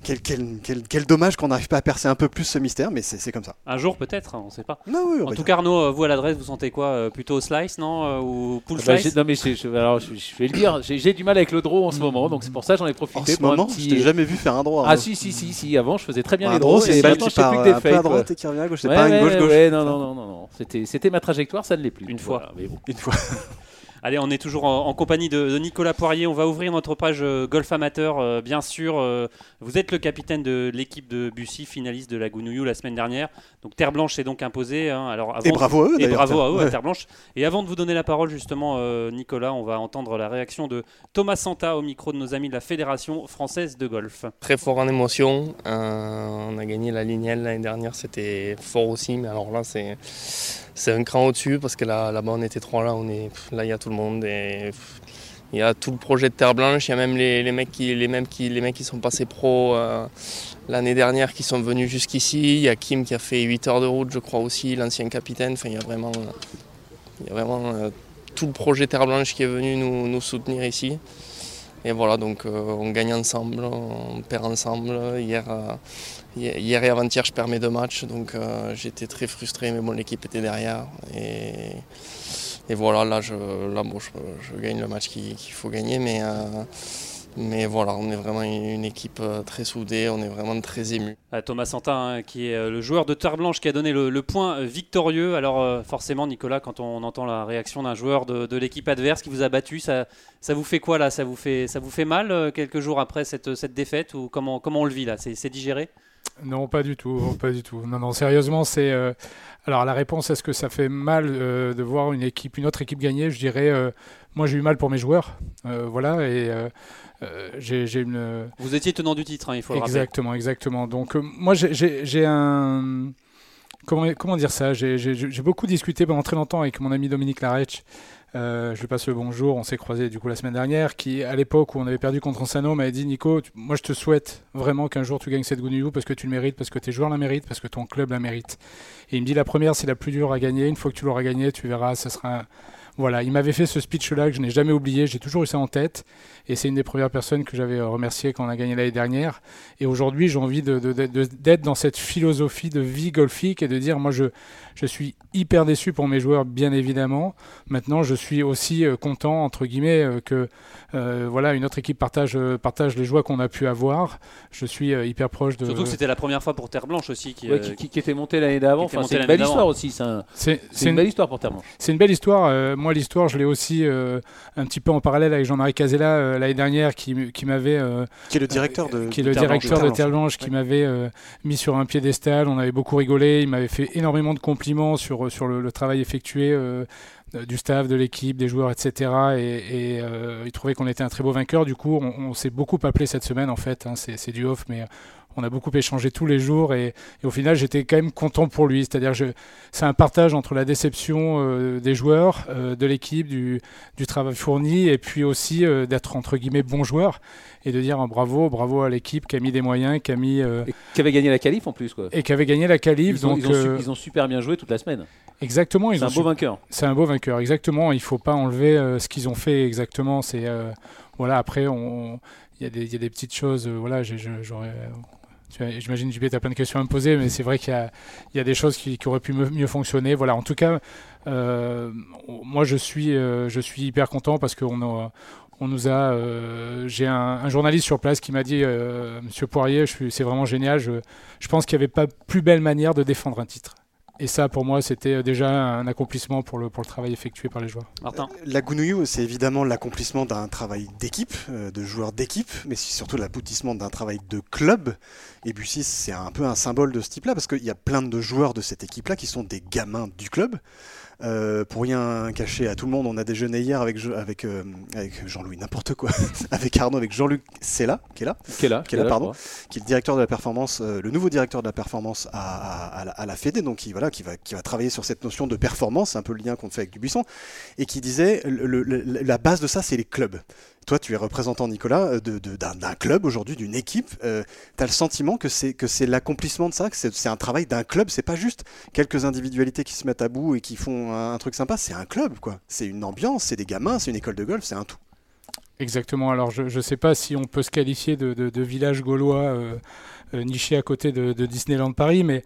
Quel, quel, quel, dommage qu'on n'arrive pas à percer un peu plus ce mystère, mais c'est comme ça. Un jour peut-être, on ne sait pas. Non, oui, en tout cas, Arnaud, vous à l'adresse, vous sentez quoi euh, Plutôt slice, non euh, Ou pull ah bah, slice Non, mais je, alors, je, vais le dire, j'ai du mal avec le draw en ce moment, donc c'est pour ça j'en ai profité. En ce moment, petit... je t'ai jamais vu faire un draw. Ah, si, si, si, si, avant je faisais très bien les draws, et maintenant je fais plus que des fakes. à droite et qui revient à gauche, c'est pas une gauche-gauche. Non, non, non, non, c'était ma trajectoire, ça ne l'est plus. Une fois. Une fois. Allez, on est toujours en, compagnie de, Nicolas Poirier. On va ouvrir notre page euh, golf amateur, euh, bien sûr. Euh, vous êtes le capitaine de l'équipe de Bussy, finaliste de la Gounouillou la semaine dernière. Donc Terre Blanche s'est donc imposée. Hein. Alors, et bravo à eux. Et bravo à eux, à Terre Blanche. Et avant de vous donner la parole, justement, Nicolas, on va entendre la réaction de Thomas Santa au micro de nos amis de la Fédération française de golf. Très fort en émotion. on a gagné la lignelle l'année dernière, c'était fort aussi. Mais alors là, c'est c'est un cran au-dessus parce que là, là-bas on était trois là, on est là il y a tout le monde et il y a tout le projet de Terre Blanche, il y a même les, mecs qui les mêmes qui les mecs qui sont passés pro euh, l'année dernière qui sont venus jusqu'ici. Il y a Kim qui a fait 8 heures de route, je crois aussi, l'ancien capitaine. Enfin, il y a vraiment, il y a vraiment tout le projet Terre Blanche qui est venu nous, nous soutenir ici. Et voilà, donc on gagne ensemble, on perd ensemble. Hier, hier et avant-hier, je perds mes deux matchs, donc j'étais très frustré, mais bon, l'équipe était derrière. Et, voilà, là, je, gagne le match qu'il faut gagner, mais, euh, mais voilà, on est vraiment une, équipe euh, très soudée, on est vraiment très ému. Thomas Santin, hein, qui est euh, le joueur de Terre Blanche, qui a donné le, point victorieux. Alors forcément, Nicolas, quand on entend la réaction d'un joueur de, l'équipe adverse qui vous a battu, ça, ça vous fait quoi là? Ça vous fait, ça vous fait mal quelques jours après cette, cette défaite? Ou comment, comment on le vit là? C'est digéré? Non, pas du tout, pas du tout. Non, non, sérieusement, c'est. Euh, alors, la réponse, est-ce que ça fait mal euh, de voir une équipe, une autre équipe gagner? Je dirais, euh, moi, j'ai eu mal pour mes joueurs, voilà, et j'ai une. Vous étiez tenant du titre, hein, il faut exactement, le Exactement, Donc, moi, j'ai un. Comment, comment dire ça? J'ai beaucoup discuté pendant très longtemps avec mon ami Dominique Larech euh, je lui passe le bonjour, on s'est croisé du coup la semaine dernière, qui à l'époque où on avait perdu contre Ansano m'avait dit Nico, moi je te souhaite vraiment qu'un jour tu gagnes cette Gounillou parce que tu le mérites, parce que tes joueurs la méritent, parce que ton club la mérite. Et il me dit la première c'est la plus dure à gagner, une fois que tu l'auras gagnée, tu verras, ça sera... Voilà, il m'avait fait ce speech-là que je n'ai jamais oublié, j'ai toujours eu ça en tête, et c'est une des premières personnes que j'avais remercié quand on a gagné l'année dernière. Et aujourd'hui, j'ai envie d'être de, dans cette philosophie de vie golfique et de dire, moi, je, je suis hyper déçu pour mes joueurs, bien évidemment. Maintenant, je suis aussi euh, content, entre guillemets, euh, que euh, voilà, une autre équipe partage, partage les joies qu'on a pu avoir. Je suis hyper proche de. Surtout que c'était la première fois pour Terre Blanche aussi. Qui, qui, était monté l'année d'avant. c'est une belle histoire aussi. C'est une, belle histoire pour Terre Blanche. C'est une belle histoire. moi, l'histoire, je l'ai aussi un petit peu en parallèle avec Jean-Marie Casella l'année dernière qui, qui m'avait. qui est le directeur de, qui est le directeur de Terre Blanche, qui m'avait mis sur un piédestal. On avait beaucoup rigolé. Il m'avait fait énormément de compliments sur, sur le, travail effectué euh, du staff, de l'équipe, des joueurs, etc. Et, euh, il trouvait qu'on était un très beau vainqueur. Du coup, on, s'est beaucoup appelé cette semaine, en fait. Hein. c'est du off, mais on a beaucoup échangé tous les jours et, au final j'étais quand même content pour lui. C'est-à-dire c'est un partage entre la déception euh, des joueurs, euh, de l'équipe, du, travail fourni et puis aussi euh, d'être entre guillemets bon joueur et de dire bravo, bravo à l'équipe qui a mis des moyens, qui a mis... qui avait gagné la qualif en plus quoi. Et qui avait gagné la qualif. Ils, donc, ils, ont, super bien joué toute la semaine. Exactement. C'est un beau vainqueur. C'est un beau vainqueur, exactement. Il ne faut pas enlever ce qu'ils ont fait exactement. C'est voilà, après, il y, a des petites choses. voilà, j'aurais J'imagine que tu as plein de questions à me poser, mais c'est vrai qu'il y, a des choses qui, auraient pu mieux fonctionner. Voilà, en tout cas, euh, moi je suis, euh, je suis hyper content parce qu'on on nous a. Euh, j'ai un, journaliste sur place qui m'a dit Monsieur Poirier, c'est vraiment génial. Je, je pense qu'il n'y avait pas plus belle manière de défendre un titre. Et ça, pour moi, c'était déjà un accomplissement pour le, pour le travail effectué par les joueurs. Martin La Gounouillou, c'est évidemment l'accomplissement d'un travail d'équipe, euh, de joueurs d'équipe, mais c'est surtout l'aboutissement d'un travail de club. Et Bussy, c'est un peu un symbole de ce type-là, parce qu'il y a plein de joueurs de cette équipe-là qui sont des gamins du club. Euh, pour rien cacher à tout le monde, on a déjeuné hier avec, avec, euh, avec Jean-Louis, n'importe quoi, avec Arnaud, avec Jean-Luc Sella, qui est là, qui est là, qui est là, pardon, qui est le directeur de la performance, euh, le nouveau directeur de la performance à, à, la, Fédé, donc qui, voilà, qui, va, qui va travailler sur cette notion de performance, c'est un peu le lien qu'on fait avec Dubuisson, et qui disait la base de ça, c'est les clubs. Toi, tu es représentant, Nicolas, d'un club aujourd'hui, d'une équipe. tu as le sentiment que c'est l'accomplissement de ça, que c'est un travail d'un club, c'est pas juste quelques individualités qui se mettent à bout et qui font un, truc sympa, c'est un club, quoi. C'est une ambiance, c'est des gamins, c'est une école de golf, c'est un tout. Exactement. Alors, je ne sais pas si on peut se qualifier de, village gaulois euh, euh, niché à côté de, Disneyland Paris, mais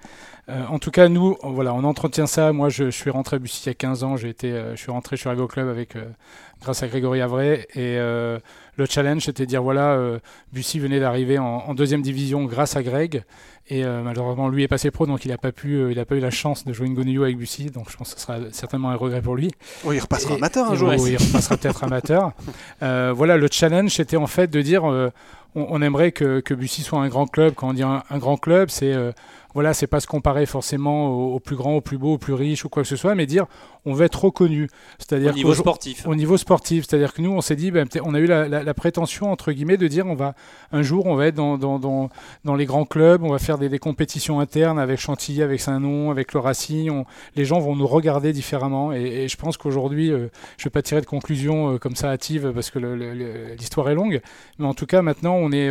euh, en tout cas, nous, voilà, on entretient ça. Moi, je, suis rentré à Bussy il y a 15 ans. J'ai été, je suis rentré, je suis club avec, grâce à Grégory Avray. Et le challenge, c'était de dire voilà, Bussy venait d'arriver en, deuxième division grâce à Greg. Et euh, malheureusement, lui est passé pro, donc il n'a pas pu, euh, il a pas eu la chance de jouer une Gonyu avec Bussy. Donc je pense que ce sera certainement un regret pour lui. Oui, il repassera amateur un jour. Oui, il repassera peut-être amateur. Euh, voilà, le challenge, c'était en fait de dire, on, aimerait que, que, Bussy soit un grand club. Quand on dit un, grand club, c'est voilà, c'est pas se comparer forcément au, plus grand, au plus beau, au plus riche ou quoi que ce soit, mais dire on veut être reconnu. C'est-à-dire au niveau sportif. Au niveau sportif, c'est-à-dire que nous, on s'est dit, ben, on a eu la, prétention entre guillemets de dire on va un jour on va être dans, dans, dans, dans les grands clubs, on va faire des, des, compétitions internes avec Chantilly, avec Saint-Nom, avec le Racing. les gens vont nous regarder différemment et, je pense qu'aujourd'hui, je euh, je vais pas tirer de conclusion euh, comme ça hâtive parce que l'histoire est longue, mais en tout cas maintenant on on est,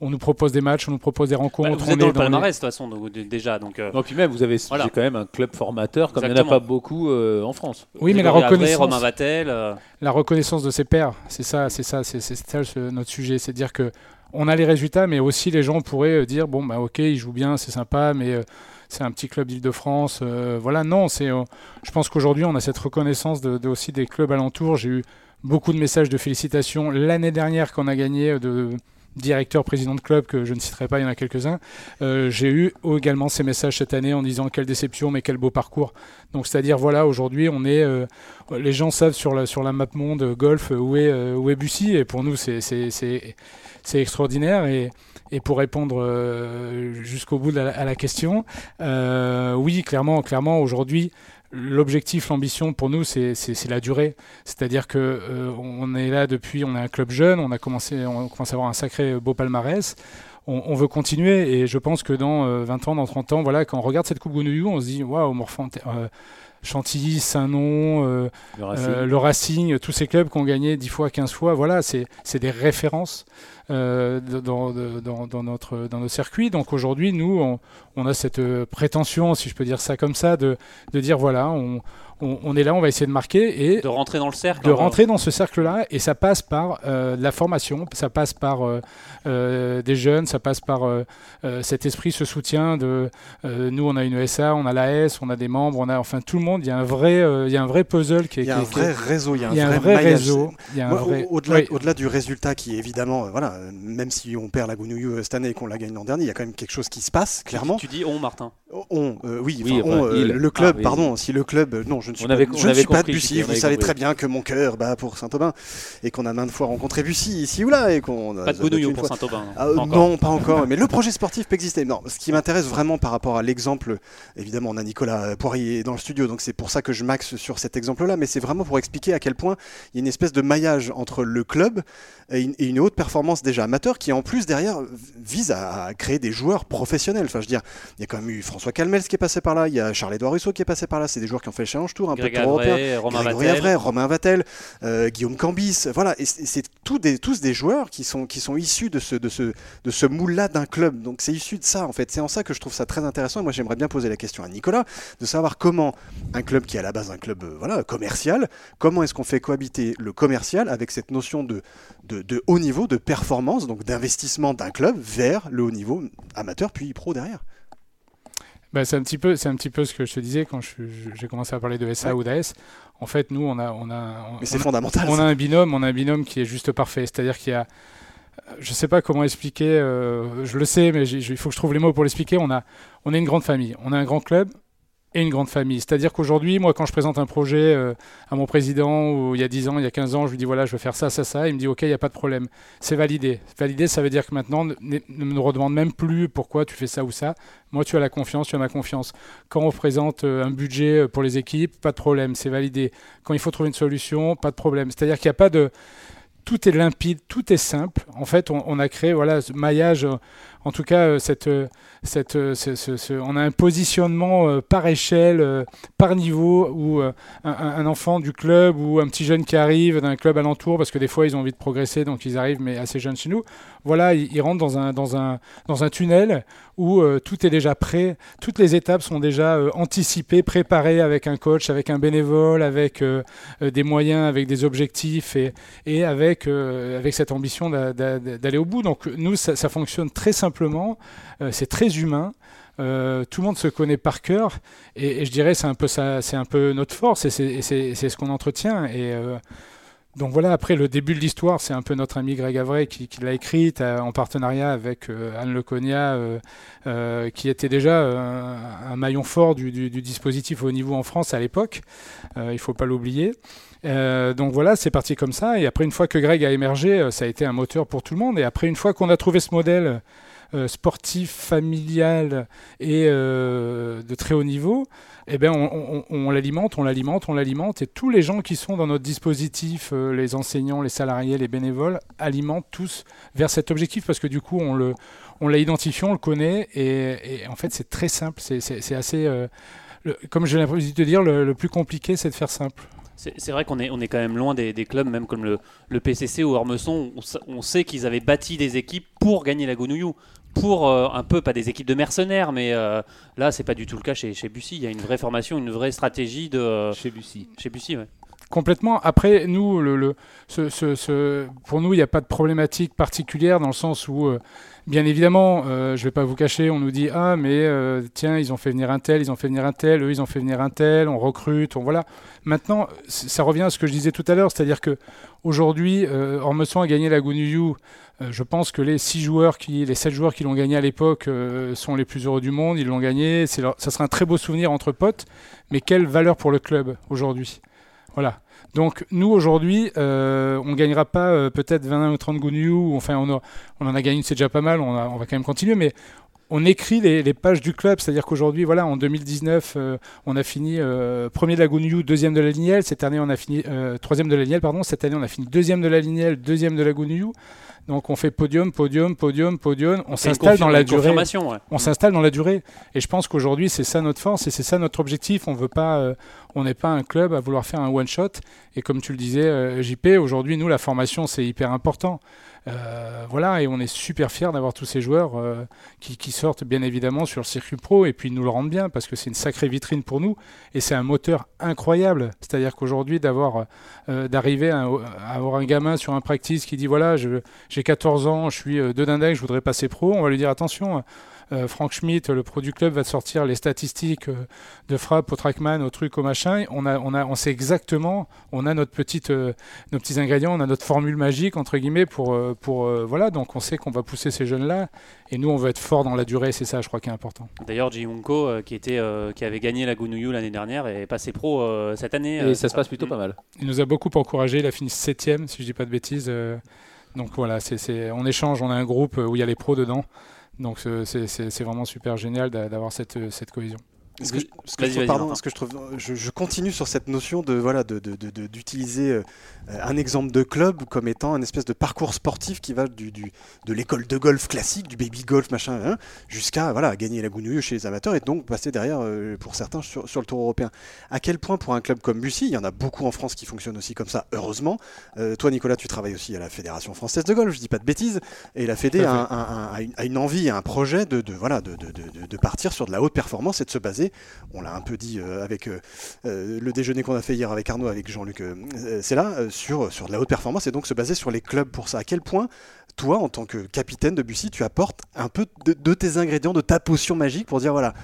on nous propose des matchs, on nous propose des rencontres. Bah, vous êtes dans le palmarès de toute façon, déjà. Donc, non, puis même, vous avez quand même un club formateur, comme il n'y en a pas beaucoup en France. Oui, mais la reconnaissance. Romain Vatel. La reconnaissance de ses pairs, c'est ça, c'est ça, c'est ça notre sujet, c'est dire que on a les résultats, mais aussi les gens pourraient dire bon bah ok, il joue bien, c'est sympa, mais c'est un petit club d'Île-de-France. Euh, voilà, non, c'est. Euh, je pense qu'aujourd'hui, on a cette reconnaissance de, aussi des clubs alentours. J'ai eu beaucoup de messages de félicitations l'année dernière qu'on a gagné euh, de directeur, président de club, que je ne citerai pas, il y en a quelques-uns. j'ai eu également ces messages cette année en disant quelle déception, mais quel beau parcours. Donc, c'est-à-dire, voilà, aujourd'hui, on est. les gens savent sur la, sur la map monde golf où est, Bussy, et pour nous, c'est extraordinaire. Et, et pour répondre euh, jusqu'au bout à la, question, euh, oui, clairement, clairement, aujourd'hui, l'objectif, l'ambition pour nous, c'est la durée. C'est-à-dire que euh, on est là depuis, on est un club jeune, on a commencé, on commence à avoir un sacré beau palmarès. On, veut continuer et je pense que dans 20 ans, dans 30 ans, voilà, quand on regarde cette Coupe Gounouillou, on se dit waouh, Morphant. Chantilly, Saint-Nom, le, Racing. tous ces clubs qui ont gagné 10 fois, 15 fois, voilà, c'est des références. Euh, dans, dans, dans, notre, dans nos circuits. Donc aujourd'hui, nous, on, on, a cette euh, prétention, si je peux dire ça comme ça, de, de dire voilà, on, on, est là, on va essayer de marquer et de rentrer dans le cercle. De rentrer dans ce cercle-là, et ça passe par euh, la formation, ça passe par euh, euh, des jeunes, ça passe par cet esprit, ce soutien de. nous, on a une ESA, on a l'AS, on a des membres, on a enfin tout le monde. Il y a un vrai, il y a un vrai puzzle qui est. Il y a un vrai réseau, il y a un, vrai, réseau. Au-delà, au-delà du résultat qui est évidemment, voilà, même si on perd la Gounouillou cette année et qu'on la gagne l'an dernier, il y a quand même quelque chose qui se passe clairement. Tu, dis on, Martin. On, oui, le club, ah, pardon, si le club, non, je ne suis, pas, je ne suis pas de Bussy. Vous savez très bien que mon cœur bat pour Saint-Aubin et qu'on a maintes fois rencontré Bussy ici ou là et qu'on pas de Bounouillon pour Saint-Aubin. Ah, non, pas encore. mais le projet sportif peut exister. Non, ce qui m'intéresse vraiment par rapport à l'exemple, évidemment, on a Nicolas Poirier dans le studio, donc c'est pour ça que je maxe sur cet exemple-là. Mais c'est vraiment pour expliquer à quel point il y a une espèce de maillage entre le club et une, haute performance déjà amateur qui en plus derrière vise à, créer des joueurs professionnels. Enfin, je veux dire, il y a quand même eu François Calmels qui est passé par là, il y a Charles-Édouard Rousseau qui est passé par là. C'est des joueurs qui ont fait le challenge tour un peu Romain Vatel, Romain Vatel euh, Guillaume Cambis. Voilà, et c'est tous des, tous des joueurs qui sont, qui sont issus de ce, de ce, de ce moule-là d'un club. Donc c'est issu de ça, en fait. C'est en ça que je trouve ça très intéressant. Et moi, j'aimerais bien poser la question à Nicolas de savoir comment un club qui est à la base un club euh, voilà, commercial, comment est-ce qu'on fait cohabiter le commercial avec cette notion de, de, de haut niveau, de performance, donc d'investissement d'un club vers le haut niveau amateur puis pro derrière bah, c'est un petit peu, c'est un petit peu ce que je te disais quand j'ai commencé à parler de SA ou d'AS. En fait, nous, on a, on a, Mais c'est fondamental. On a un binôme, on a un binôme qui est juste parfait. C'est-à-dire qu'il y a, je sais pas comment expliquer. Euh, je le sais, mais il faut que je trouve les mots pour l'expliquer. On a, on est une grande famille. On a un grand club et une grande famille. C'est-à-dire qu'aujourd'hui, moi, quand je présente un projet euh, à mon président, il y a 10 ans, il y a 15 ans, je lui dis voilà, je veux faire ça, ça, ça, il me dit ok, il n'y a pas de problème. C'est validé. Validé, ça veut dire que maintenant, ne, me redemande même plus pourquoi tu fais ça ou ça. Moi, tu as la confiance, tu as ma confiance. Quand on présente euh, un budget euh, pour les équipes, pas de problème, c'est validé. Quand il faut trouver une solution, pas de problème. C'est-à-dire qu'il n'y a pas de tout est limpide, tout est simple. En fait, on, on a créé voilà ce maillage en tout cas, euh, cette, euh, euh, on a un positionnement par échelle, par niveau, où un, enfant du club ou un petit jeune qui arrive d'un club alentour, parce que des fois ils ont envie de progresser, donc ils arrivent, mais assez jeunes chez nous, voilà, ils, rentrent dans un, tunnel où tout est déjà prêt, toutes les étapes sont déjà anticipées, préparées avec un coach, avec un bénévole, avec des moyens, avec des objectifs et, avec cette ambition d'aller au bout. Donc nous, ça, ça fonctionne très simplement simplement, euh, c'est très humain. Euh, tout le monde se connaît par cœur et, je dirais c'est un peu c'est un peu notre force et c'est ce qu'on entretient. Et euh, donc voilà, après le début de l'histoire, c'est un peu notre ami Greg Avray qui, l'a écrite en partenariat avec Anne Leconia, qui était déjà un, maillon fort du, dispositif au niveau en France à l'époque. il ne faut pas l'oublier. donc voilà, c'est parti comme ça. Et après, une fois que Greg a émergé, ça a été un moteur pour tout le monde. Et après, une fois qu'on a trouvé ce modèle euh, sportif, familial et euh, de très haut niveau, eh ben on, l'alimente, on l'alimente, on l'alimente, et tous les gens qui sont dans notre dispositif, euh, les enseignants, les salariés, les bénévoles, alimentent tous vers cet objectif parce que du coup on le, on l'a identifié, on le connaît, et, en fait c'est très simple, c'est assez, comme j'ai l'impression de dire, le, plus compliqué c'est de faire simple. C'est vrai qu'on est, on est quand même loin des, clubs, même comme le, le PCC ou Ormesson. On, sait qu'ils avaient bâti des équipes pour gagner la Gounouillou. Pour euh, un peu, pas des équipes de mercenaires, mais euh, là, c'est pas du tout le cas chez, chez Bussy. Il y a une vraie formation, une vraie stratégie de. Chez Bussy. Chez Bussy, ouais. Complètement. Après, nous, le, le ce, ce, pour nous, il n'y a pas de problématique particulière dans le sens où, euh, bien évidemment, euh, je ne vais pas vous cacher, on nous dit ah mais euh, tiens, ils ont fait venir un tel, ils ont fait venir un tel, eux ils ont fait venir un tel, on recrute, on voilà. Maintenant, ça revient à ce que je disais tout à l'heure, c'est-à-dire que aujourd'hui, Ormesson a gagné la Gounuyou. Je pense que les six joueurs qui, les sept joueurs qui l'ont gagné à l'époque sont les plus heureux du monde. Ils l'ont gagné. C'est ça sera un très beau souvenir entre potes. Mais quelle valeur pour le club aujourd'hui? Voilà. Donc nous aujourd'hui, euh, on gagnera pas euh, peut-être 20 ou 30 Gouniou, enfin on, on, en a gagné, c'est déjà pas mal, on, on, va quand même continuer, mais on écrit les, pages du club, c'est-à-dire qu'aujourd'hui, voilà, en 2019, euh, on a fini euh, premier de la Gouniou, deuxième de la Lignelle, cette année on a fini troisième de la Lignelle, pardon, cette année on a fini deuxième de la Lignelle, deuxième de la Gouniou. Donc on fait podium, podium, podium, podium. On s'installe dans la durée. On s'installe dans la durée. Et je pense qu'aujourd'hui c'est ça notre force et c'est ça notre objectif. On veut pas, euh, on n'est pas un club à vouloir faire un one shot. Et comme tu le disais, euh, JP, aujourd'hui nous la formation c'est hyper important. Euh, voilà, et on est super fiers d'avoir tous ces joueurs euh, qui, sortent bien évidemment sur le circuit pro et puis nous le rendent bien parce que c'est une sacrée vitrine pour nous et c'est un moteur incroyable. C'est-à-dire qu'aujourd'hui, d'avoir, euh, d'arriver à, avoir un gamin sur un practice qui dit voilà, j'ai 14 ans, je suis de Dindex, je voudrais passer pro, on va lui dire attention Frank Schmidt, le pro du club, va sortir les statistiques euh, de frappe au trackman, au truc, au machin. On, a, on, a, on sait exactement, on a notre petite, euh, nos petits ingrédients, on a notre formule magique, entre guillemets, pour. pour voilà, donc on sait qu'on va pousser ces jeunes-là. Et nous, on veut être fort dans la durée, c'est ça, je crois, qui est important. D'ailleurs, Ji qui, était, qui avait gagné la Gunuyu l'année dernière, est passé pro cette année. Et ça se passe plutôt pas mal. Il nous a beaucoup encouragé, il a fini septième, si je dis pas de bêtises. donc voilà, c'est, on échange, on a un groupe où il y a les pros dedans. Donc c'est vraiment super génial d'avoir cette, cette cohésion. Ce que, je, ce que je pardon, ce que je trouve, je, continue sur cette notion de voilà d'utiliser de, de, euh, un exemple de club comme étant un espèce de parcours sportif qui va du, du de l'école de golf classique, du baby golf machin, hein, jusqu'à voilà gagner la gounouille chez les amateurs et donc passer derrière euh, pour certains sur, sur, le Tour européen. À quel point pour un club comme Bussy, il y en a beaucoup en France qui fonctionnent aussi comme ça, heureusement. Euh, toi Nicolas, tu travailles aussi à la Fédération française de golf, je dis pas de bêtises, et la Fédé a, a, une, a, une, envie, un projet de, voilà de partir sur de la haute performance et de se baser on l'a un peu dit euh, avec euh, euh, le déjeuner qu'on a fait hier avec Arnaud, avec Jean-Luc, c'est là, sur, de la haute performance et donc se baser sur les clubs pour ça. À quel point toi, en tant que capitaine de Bussy, tu apportes un peu de, tes ingrédients, de ta potion magique pour dire voilà,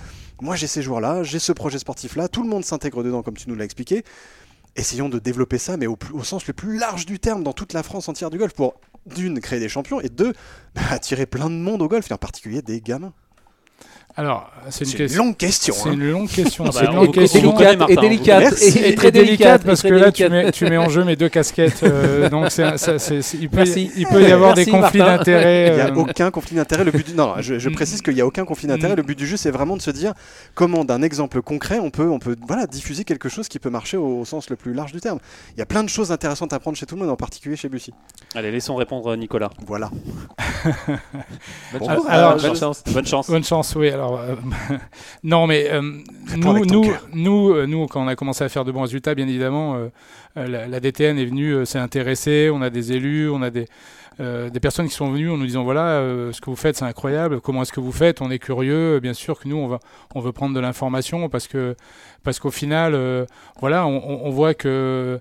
moi j'ai ces joueurs-là, j'ai ce projet sportif-là, tout le monde s'intègre dedans comme tu nous l'as expliqué. Essayons de développer ça, mais au, sens le plus large du terme, dans toute la France entière du golf, pour d'une, créer des champions, et deux, bah, attirer plein de monde au golf, et en particulier des gamins. Alors, c'est une, longue question. C'est une longue question. c'est une longue question. Et délicate. Et, très délicate parce que là, tu mets, tu mets en jeu mes deux casquettes. Euh, donc, il, peut, il peut y avoir des conflits d'intérêts. Il n'y a euh. aucun conflit d'intérêt. Le but du... Non, je, mm. précise qu'il n'y a aucun conflit d'intérêt. Le but du jeu, c'est vraiment de se dire comment, d'un exemple concret, on peut, on peut voilà, diffuser quelque chose qui peut marcher au, sens le plus large du terme. Il y a plein de choses intéressantes à prendre chez tout le monde, en particulier chez Bussy. Allez, laissons répondre Nicolas. Voilà. bonne, chance. bonne chance. Bonne chance, oui. Alors, euh, non, mais euh, nous, nous, nous, euh, nous, quand on a commencé à faire de bons résultats, bien évidemment, la, DTN est venue s'est intéressée. On a des élus, on a des, des personnes qui sont venues en nous disant voilà, ce que vous faites, c'est incroyable. Comment est-ce que vous faites On est curieux. Bien sûr que nous, on, va, on veut prendre de l'information parce que parce qu'au final, voilà, on, on, voit que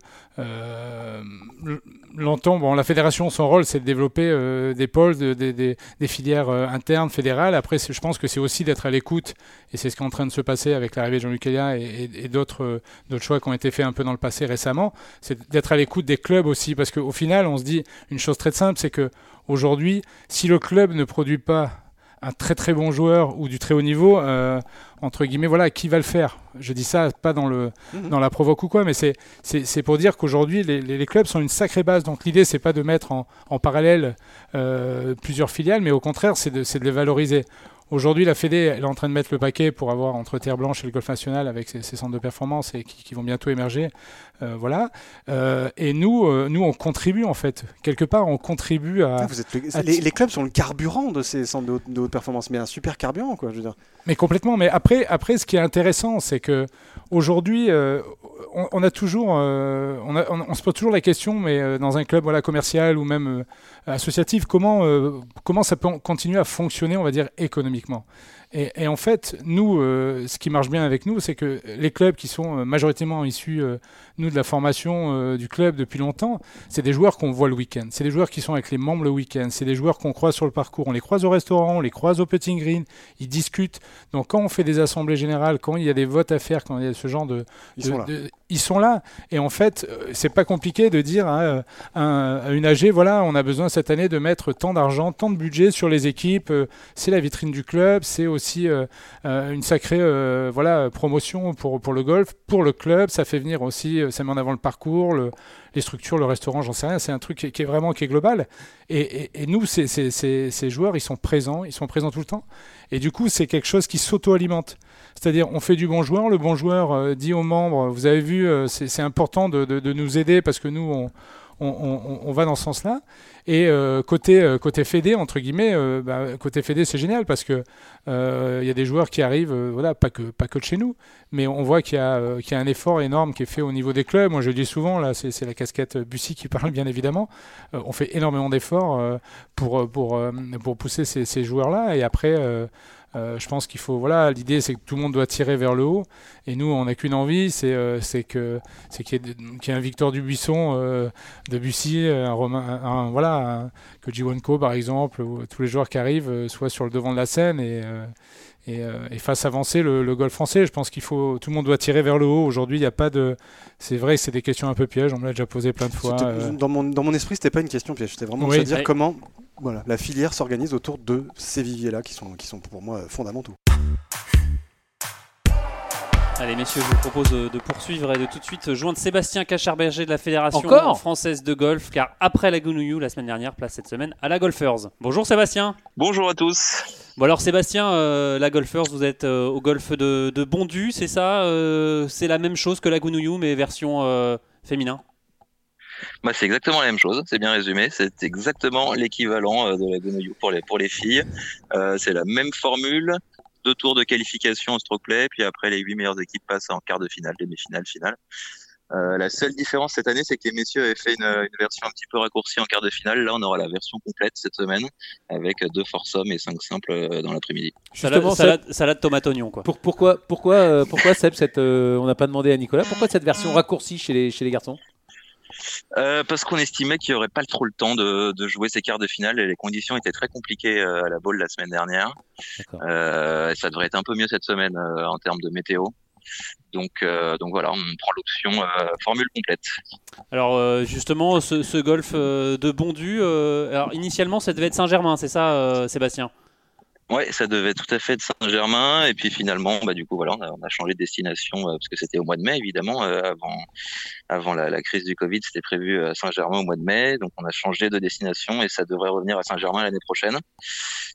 longtemps, bon, la fédération, son rôle, c'est de développer euh, des pôles, des filières euh, internes, fédérales. Après, je pense que c'est aussi d'être à l'écoute, et c'est ce qui est en train de se passer avec l'arrivée de Jean-Luc Elia et, d'autres choix qui ont été faits un peu dans le passé récemment, c'est d'être à l'écoute des clubs aussi, parce qu'au final, on se dit une chose très simple, c'est que aujourd'hui, si le club ne produit pas un très très bon joueur ou du très haut niveau, euh, entre guillemets, voilà, qui va le faire? Je dis ça pas dans, le, mhm. dans la provoque ou quoi, mais c'est pour dire qu'aujourd'hui, les, les, clubs sont une sacrée base. Donc l'idée, c'est pas de mettre en, en parallèle euh, plusieurs filiales, mais au contraire, c'est de, de les valoriser. Aujourd'hui, la Fédé elle est en train de mettre le paquet pour avoir entre Terre Blanche et le Golf National avec ses, centres de performance et qui, vont bientôt émerger. Euh, voilà. Euh, et nous, euh, nous, on contribue en fait. Quelque part, on contribue à. Ah, les, clubs sont le carburant de ces centres de haute, performance, mais un super carburant, quoi. Je veux dire. Mais complètement. Mais après, après, ce qui est intéressant, c'est que aujourd'hui, on, a toujours, on, on, se pose toujours la question, mais dans un club voilà commercial ou même associatif, comment comment ça peut continuer à fonctionner, on va dire économiquement. Et, en fait, nous, euh, ce qui marche bien avec nous, c'est que les clubs qui sont euh, majoritairement issus, euh, nous, de la formation du club depuis longtemps, c'est des joueurs qu'on voit le week-end. C'est des joueurs qui sont avec les membres le week-end. C'est des joueurs qu'on croise sur le parcours. On les croise au restaurant, on les croise au putting green. Ils discutent. Donc, quand on fait des assemblées générales, quand il y a des votes à faire, quand il y a ce genre de, ils, sont, là. ils sont là. Et en fait, c'est pas compliqué de dire à, une AG, voilà, on a besoin cette année de mettre tant d'argent, tant de budget sur les équipes. c'est la vitrine du club. C'est aussi euh, euh, une sacrée euh, voilà, promotion pour, pour le golf, pour le club. Ça fait venir aussi, ça met en avant le parcours, les structures, le restaurant, j'en sais rien. C'est un truc qui, est vraiment qui est global. Et, nous, ces, joueurs, ils sont présents, ils sont présents tout le temps. Et du coup, c'est quelque chose qui s'auto-alimente. C'est-à-dire, on fait du bon joueur. Le bon joueur dit aux membres, vous avez vu, c'est important de, de, nous aider parce que nous, on, on, va dans ce sens-là. Et euh, côté, euh, côté Fédé, entre guillemets, euh, bah, côté Fédé, c'est génial parce que il y a des joueurs qui arrivent, voilà, pas que, pas que de chez nous, mais on voit qu'il y, y, a un effort énorme qui est fait au niveau des clubs. Moi, je le dis souvent, là, c'est la casquette Bussy qui parle, bien évidemment. on fait énormément d'efforts pour, pour, pour pousser ces, ces joueurs-là. Et après, euh, je pense qu'il faut, voilà, l'idée c'est que tout le monde doit tirer vers le haut. Et nous, on n'a qu'une envie, c'est euh, que c'est qu'il y, ait un Victor Dubuisson, euh, de Bussy, un Romain, voilà, que Jiwonko par exemple, ou tous les joueurs qui arrivent soient sur le devant de la scène et et, et, fasse avancer le, le, golf français. Je pense qu'il faut, tout le monde doit tirer vers le haut. Aujourd'hui, il n'y a pas de. C'est vrai que c'est des questions un peu pièges. On me l'a déjà posé plein de fois. Dans, mon, dans mon esprit, c'était pas une question piège. C'était vraiment de dire comment voilà, la filière s'organise autour de ces viviers-là qui sont, qui sont pour moi fondamentaux. Allez messieurs, je vous propose de poursuivre et de tout de suite joindre Sébastien Cacharberger de la Fédération française de golf, car après la Gounouillou la semaine dernière, place cette semaine à la Golfers. Bonjour Sébastien. Bonjour à tous. Bon alors Sébastien, euh, la Golfers, vous êtes euh, au golf de, Bondu, c'est ça euh, C'est la même chose que la Gounouillou mais version féminin? Bah, c'est exactement la même chose, c'est bien résumé. C'est exactement l'équivalent euh, de la Gonoyou pour les, pour les filles. Euh, c'est la même formule, deux tours de qualification au stroke play, puis après les huit meilleures équipes passent en quart de finale, demi-finale, finale. Euh, la seule différence cette année, c'est que les messieurs avaient fait une, une, version un petit peu raccourcie en quart de finale. Là, on aura la version complète cette semaine avec deux foursomes et cinq simples dans l'après-midi. Salade, salade, salade, tomate oignon quoi. Pour, pourquoi pourquoi euh, pourquoi Seb cette on n'a pas demandé à Nicolas pourquoi cette version raccourcie chez les chez les garçons? Euh, parce qu'on estimait qu'il n'y aurait pas trop le temps de, de, jouer ces quarts de finale et les conditions étaient très compliquées euh, à la bolle la semaine dernière. Euh, ça devrait être un peu mieux cette semaine euh, en termes de météo. Donc, donc voilà, on prend l'option formule complète. Alors justement, ce, ce golf de Bondu, alors initialement ça devait être Saint-Germain, c'est ça Sébastien? Ouais, ça devait tout à fait être Saint-Germain. Et puis finalement, bah, du coup, voilà, on a, changé de destination euh, parce que c'était au mois de mai, évidemment. Euh, avant avant la, crise du Covid, c'était prévu à Saint-Germain au mois de mai. Donc on a changé de destination et ça devrait revenir à Saint-Germain l'année prochaine.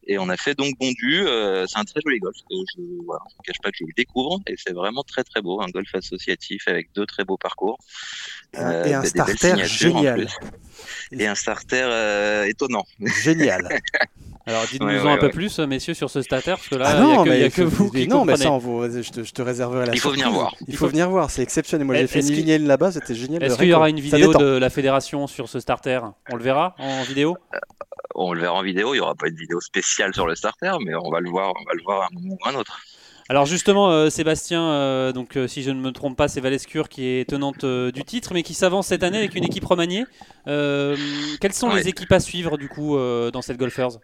Et on a fait donc Bondu. Euh, c'est un très joli golf. Que je ne cache pas que je le découvre. Et c'est vraiment très très beau. Un golf associatif avec deux très beaux parcours. et un starter génial. Et un starter étonnant. Génial. Alors dites-nous-en un peu plus, messieurs, sur ce stater, parce que là, ah il n'y a, que, vous qui Non, mais ça, je, te, je, te, réserverai la Il faut venir voir. Il faut venir voir, c'est exceptionnel. Moi, j'ai fait une lignelle là-bas, c'était génial. Est-ce qu'il y aura une vidéo de la fédération sur ce starter? On le verra en vidéo? Euh, On le verra en vidéo, il n'y aura pas une vidéo spéciale sur le starter, mais on va le voir, on va le voir à un moment ou à un autre. Alors justement, euh, Sébastien, euh, donc si je ne me trompe pas, c'est Valescure qui est tenante du titre, mais qui s'avance cette année avec une équipe remaniée. quelles sont les équipes à suivre du coup dans cette Golfers?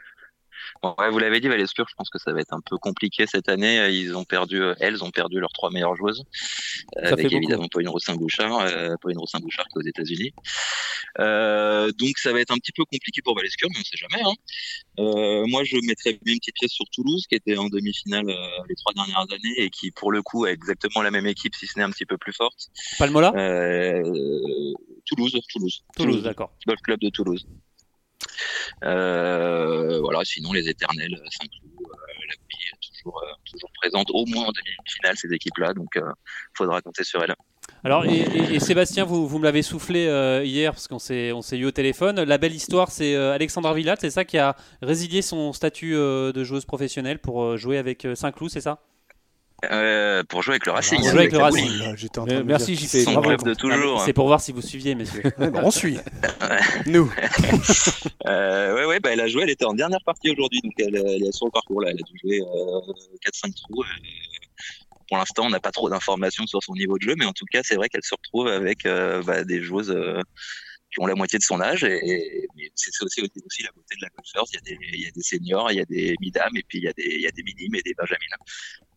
Ouais, vous l'avez dit, Valescure, je pense que ça va être un peu compliqué cette année. Ils ont perdu, euh, elles ont perdu leurs trois meilleures joueuses, euh, avec évidemment Pauline Rossin-Bouchard, euh, Pauline Rossin-Bouchard qui est aux États-Unis. Euh, donc ça va être un petit peu compliqué pour Valescure, mais on sait jamais. Hein. Euh, moi, je mettrais bien une petite pièce sur Toulouse, qui était en demi-finale les trois dernières années et qui, pour le coup, a exactement la même équipe, si ce n'est un petit peu plus forte. Palmola Toulouse, Toulouse. Toulouse, d'accord. Golf Club de Toulouse. Euh, voilà, sinon les éternels, Saint-Cloud, euh, la présentes au moins en demi-finale ces équipes-là, donc il faudra compter sur elles. Alors, et, Sébastien, vous, vous me l'avez soufflé hier parce qu'on s'est, on s'est eu au téléphone. La belle histoire, c'est Alexandra Villat, c'est ça qui a résilié son statut de joueuse professionnelle pour jouer avec Saint-Clou, c'est ça? Euh, pour jouer avec le Racing. Pour jouer avec le Racing. merci JP. de toujours. C'est pour voir si vous suiviez, messieurs. on suit. Nous. euh, ouais, ouais, bah, elle a joué. Elle était en dernière partie aujourd'hui, donc elle, elle, est sur le parcours là. Elle a dû jouer euh, 4-5 trous. pour l'instant, on n'a pas trop d'informations sur son niveau de jeu, mais en tout cas, c'est vrai qu'elle se retrouve avec euh, bah, des joueuses euh, qui ont la moitié de son âge. Et, c'est aussi, aussi, la beauté de la golfeuse. Il y, a des, il y a des seniors, il y a des midames, et puis il y a des, il y a des minimes et des benjamines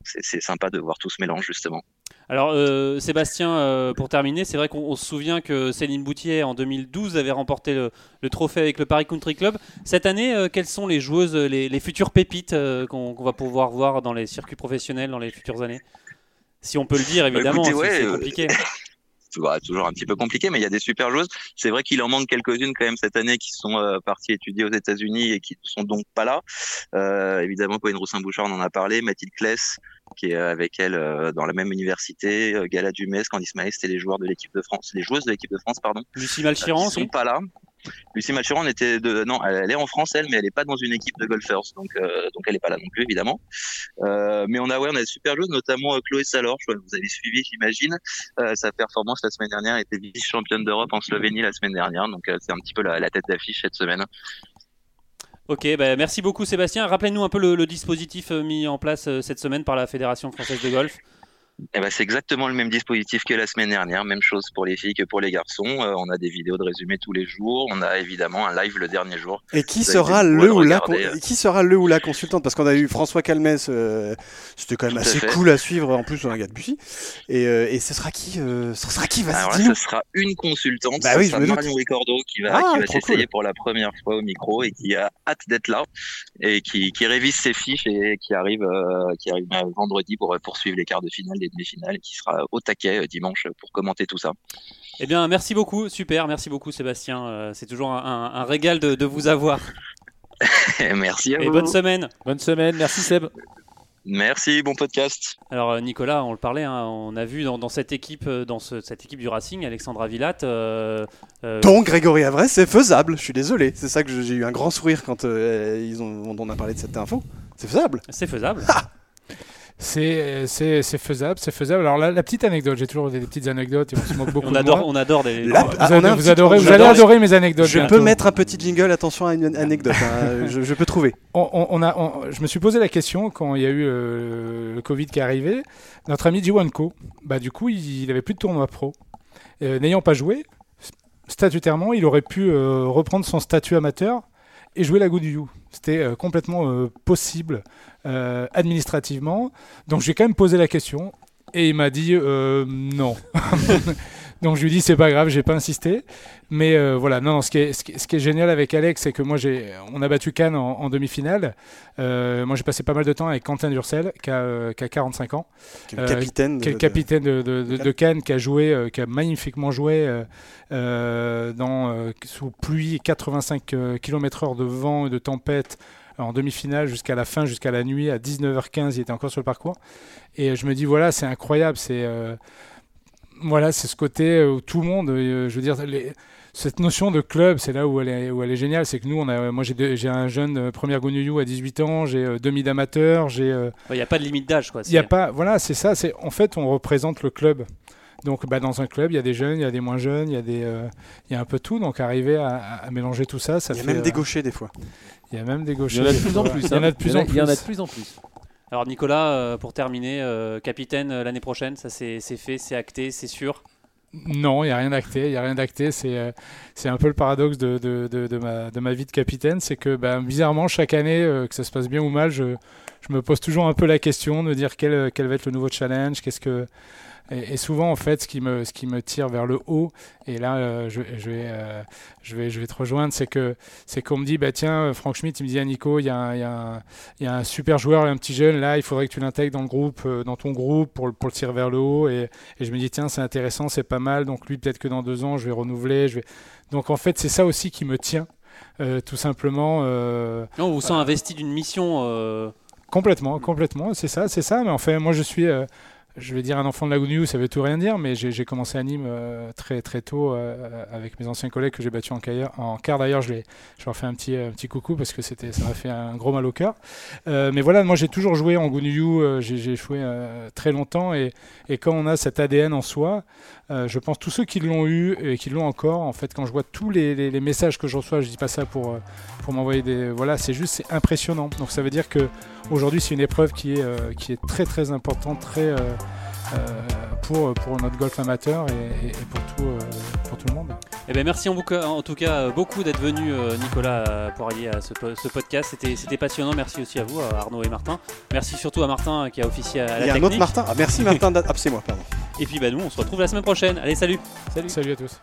c'est sympa de voir tout ce mélange justement. Alors euh, Sébastien, euh, pour terminer, c'est vrai qu'on se souvient que Céline Boutier en 2012 avait remporté le, trophée avec le Paris Country Club. Cette année, euh, quelles sont les joueuses, les, futures pépites qu'on va pouvoir voir dans les circuits professionnels dans les futures années? Si on peut le dire, bah, évidemment, c'est compliqué. toujours un petit peu compliqué, mais il y a des super joueuses. C'est vrai qu'il en manque quelques-unes quand même cette année qui sont euh, parties étudier aux États-Unis et qui ne sont donc pas là. Euh, évidemment, Corinne Roussin-Bouchard, on en a parlé. Mathilde Kless, qui est avec elle euh, dans la même université. Euh, Gala Dumais, Candice Maes, c'était les joueurs de l'équipe de France, les joueuses de l'équipe de France, pardon. Lucie Malchiron, euh, sont pas là. Lucie Malchiron était de non, elle est en France elle, mais elle est pas dans une équipe de golfers, donc euh, donc elle est pas là non plus évidemment. Euh, mais on a ouais, on a des super joueuses, notamment euh, Chloé Salor, je vous avez suivi, j'imagine. Sa performance la semaine dernière était vice-championne d'Europe en Slovénie la semaine dernière, donc c'est un petit peu la, tête d'affiche cette semaine. Ok, bah merci beaucoup Sébastien. Rappelez-nous un peu le, dispositif mis en place cette semaine par la Fédération française de golf. Eh ben, c'est exactement le même dispositif que la semaine dernière, même chose pour les filles que pour les garçons. Euh, on a des vidéos de résumé tous les jours. On a évidemment un live le dernier jour. Et qui sera le ou la qui sera le ou la consultante? Parce qu'on a eu François Calmès, euh, c'était quand même assez cool à suivre. En plus, on a un gars de Bussy. Et, euh, et ce sera qui Ce sera qui? Va Alors ce sera une consultante. Bah oui, Marion Ricordo qui va, ah, va s'essayer pour la première fois au micro et qui a hâte d'être là et qui, qui révise ses fiches et qui arrive, qui arrive vendredi pour poursuivre les quarts de finale demi-finale qui sera au taquet euh, dimanche pour commenter tout ça. Eh bien, merci beaucoup, super, merci beaucoup Sébastien. Euh, c'est toujours un, régal de, vous avoir. merci à Et bonne semaine. Bonne semaine, merci Seb. Merci, bon podcast. Alors euh, Nicolas, on le parlait, hein, on a vu dans, cette équipe, dans cette équipe du Racing, Alexandra Villat. Donc Grégory Avray, c'est faisable. Je suis désolé, c'est ça que j'ai eu un grand sourire quand ils ont, on a parlé de cette info. C'est faisable. C'est faisable. C'est faisable, c'est faisable. Alors la, petite anecdote, j'ai toujours des, petites anecdotes et on se moque beaucoup. on adore, on adore des. vous, adorez, vous allez adorer mes anecdotes. Je peux mettre un petit jingle. Attention à une anecdote. Hein, je, peux trouver. On, a, je me suis posé la question quand il y a eu euh, le Covid qui est arrivé. Notre ami Jiwanko, bah du coup, il, n'avait plus de tournoi pro. Euh, n'ayant pas joué, statutairement, il aurait pu euh, reprendre son statut amateur et jouer la You. C'était complètement possible euh, administrativement. Donc je lui ai quand même posé la question et il m'a dit euh, non. Donc je lui dis c'est pas grave, j'ai pas insisté. Mais euh, voilà, non, ce, qui est, ce, qui est, génial avec Alex, c'est que moi j'ai, on a battu Cannes en, demi-finale. moi j'ai passé pas mal de temps avec Quentin Durcel, qui a, qui a 45 ans, qui est le capitaine, de, capitaine de, de, Cannes, qui a joué, qui a magnifiquement joué dans sous pluie, 85 km/h de vent et de tempête en demi-finale jusqu'à la fin, jusqu'à la nuit, à 19h15, il était encore sur le parcours. Et je me dis, voilà, c'est incroyable, c'est euh, voilà, c'est ce côté où tout le monde, euh, je veux dire, cette notion de club, c'est là où elle est, où elle est géniale. C'est que nous, on a, moi, j'ai un jeune euh, premier Gounouillou à 18 ans, j'ai demi d'amateur, j'ai. Il n'y a pas de limite d'âge, quoi. Il y a pas, voilà, c'est ça. C'est en fait, on représente le club. Donc bah, dans un club, il y a des jeunes, il y a des moins jeunes, il y a, des, il y a un peu tout. Donc arriver à, mélanger tout ça, ça Il y a même des gauchers des fois. Il y a même des gauchers. Il y en a de plus en plus. Il y en a de plus en plus. Il y en a de plus en plus. Alors Nicolas, euh, pour terminer, euh, capitaine euh, l'année prochaine, ça c'est fait, c'est acté, c'est sûr? Non, il n'y a rien d'acté. Il a rien d'acté. C'est un peu le paradoxe de, de, de, ma, vie de capitaine. C'est que ben, bizarrement, chaque année, que ça se passe bien ou mal, je, je me pose toujours un peu la question de dire quel, quel va être le nouveau challenge. Qu'est-ce que et, souvent, en fait, ce qui me, ce qui me tire vers le haut, et là, euh, je, je, vais, euh, je, vais, je vais te rejoindre, c'est que c'est qu'on me dit, bah tiens, euh, Franck Schmitt, il me dit, à Nico, il y, a, y, a y a un super joueur, un petit jeune, là, il faudrait que tu l'intègres dans le groupe, dans ton groupe, pour, pour le tirer vers le haut. Et, et je me dis, tiens, c'est intéressant, c'est pas mal. Donc lui, peut-être que dans deux ans, je vais renouveler. Je vais... Donc en fait, c'est ça aussi qui me tient, tout simplement. non, on vous sent investi d'une mission Complètement, complètement, c'est ça, c'est ça. Mais en fait, moi je suis, euh, je vais dire un enfant de la Gounou, ça veut tout rien dire, mais j'ai commencé à Nîmes euh, très très tôt euh, avec mes anciens collègues que j'ai battus en, en quart. D'ailleurs, je, je leur fais un petit, coucou parce que c'était, ça m'a fait un gros mal au cœur. Euh, mais voilà, moi j'ai toujours joué en Gounou, j'ai joué très longtemps et, quand on a cet ADN en soi, je pense tous ceux qui l'ont eu et qui l'ont encore, en fait, quand je vois tous les, messages que je reçois, je dis pas ça pour, pour m'envoyer des. Voilà, c'est juste, c'est impressionnant. Donc ça veut dire que aujourd'hui c'est une épreuve qui est, qui est très très importante, très euh, pour, pour notre golf amateur et, pour, tout, euh, pour tout le monde. Eh ben merci en, en tout cas beaucoup d'être venu euh, Nicolas Poirier à ce, ce podcast. C'était passionnant. Merci aussi à vous Arnaud et Martin. Merci surtout à Martin qui a officié à la Il y a un autre Martin. Ah, merci Martin. ah, c'est moi, pardon. Et puis bah, nous on se retrouve la semaine prochaine. Allez salut. Salut. Salut à tous.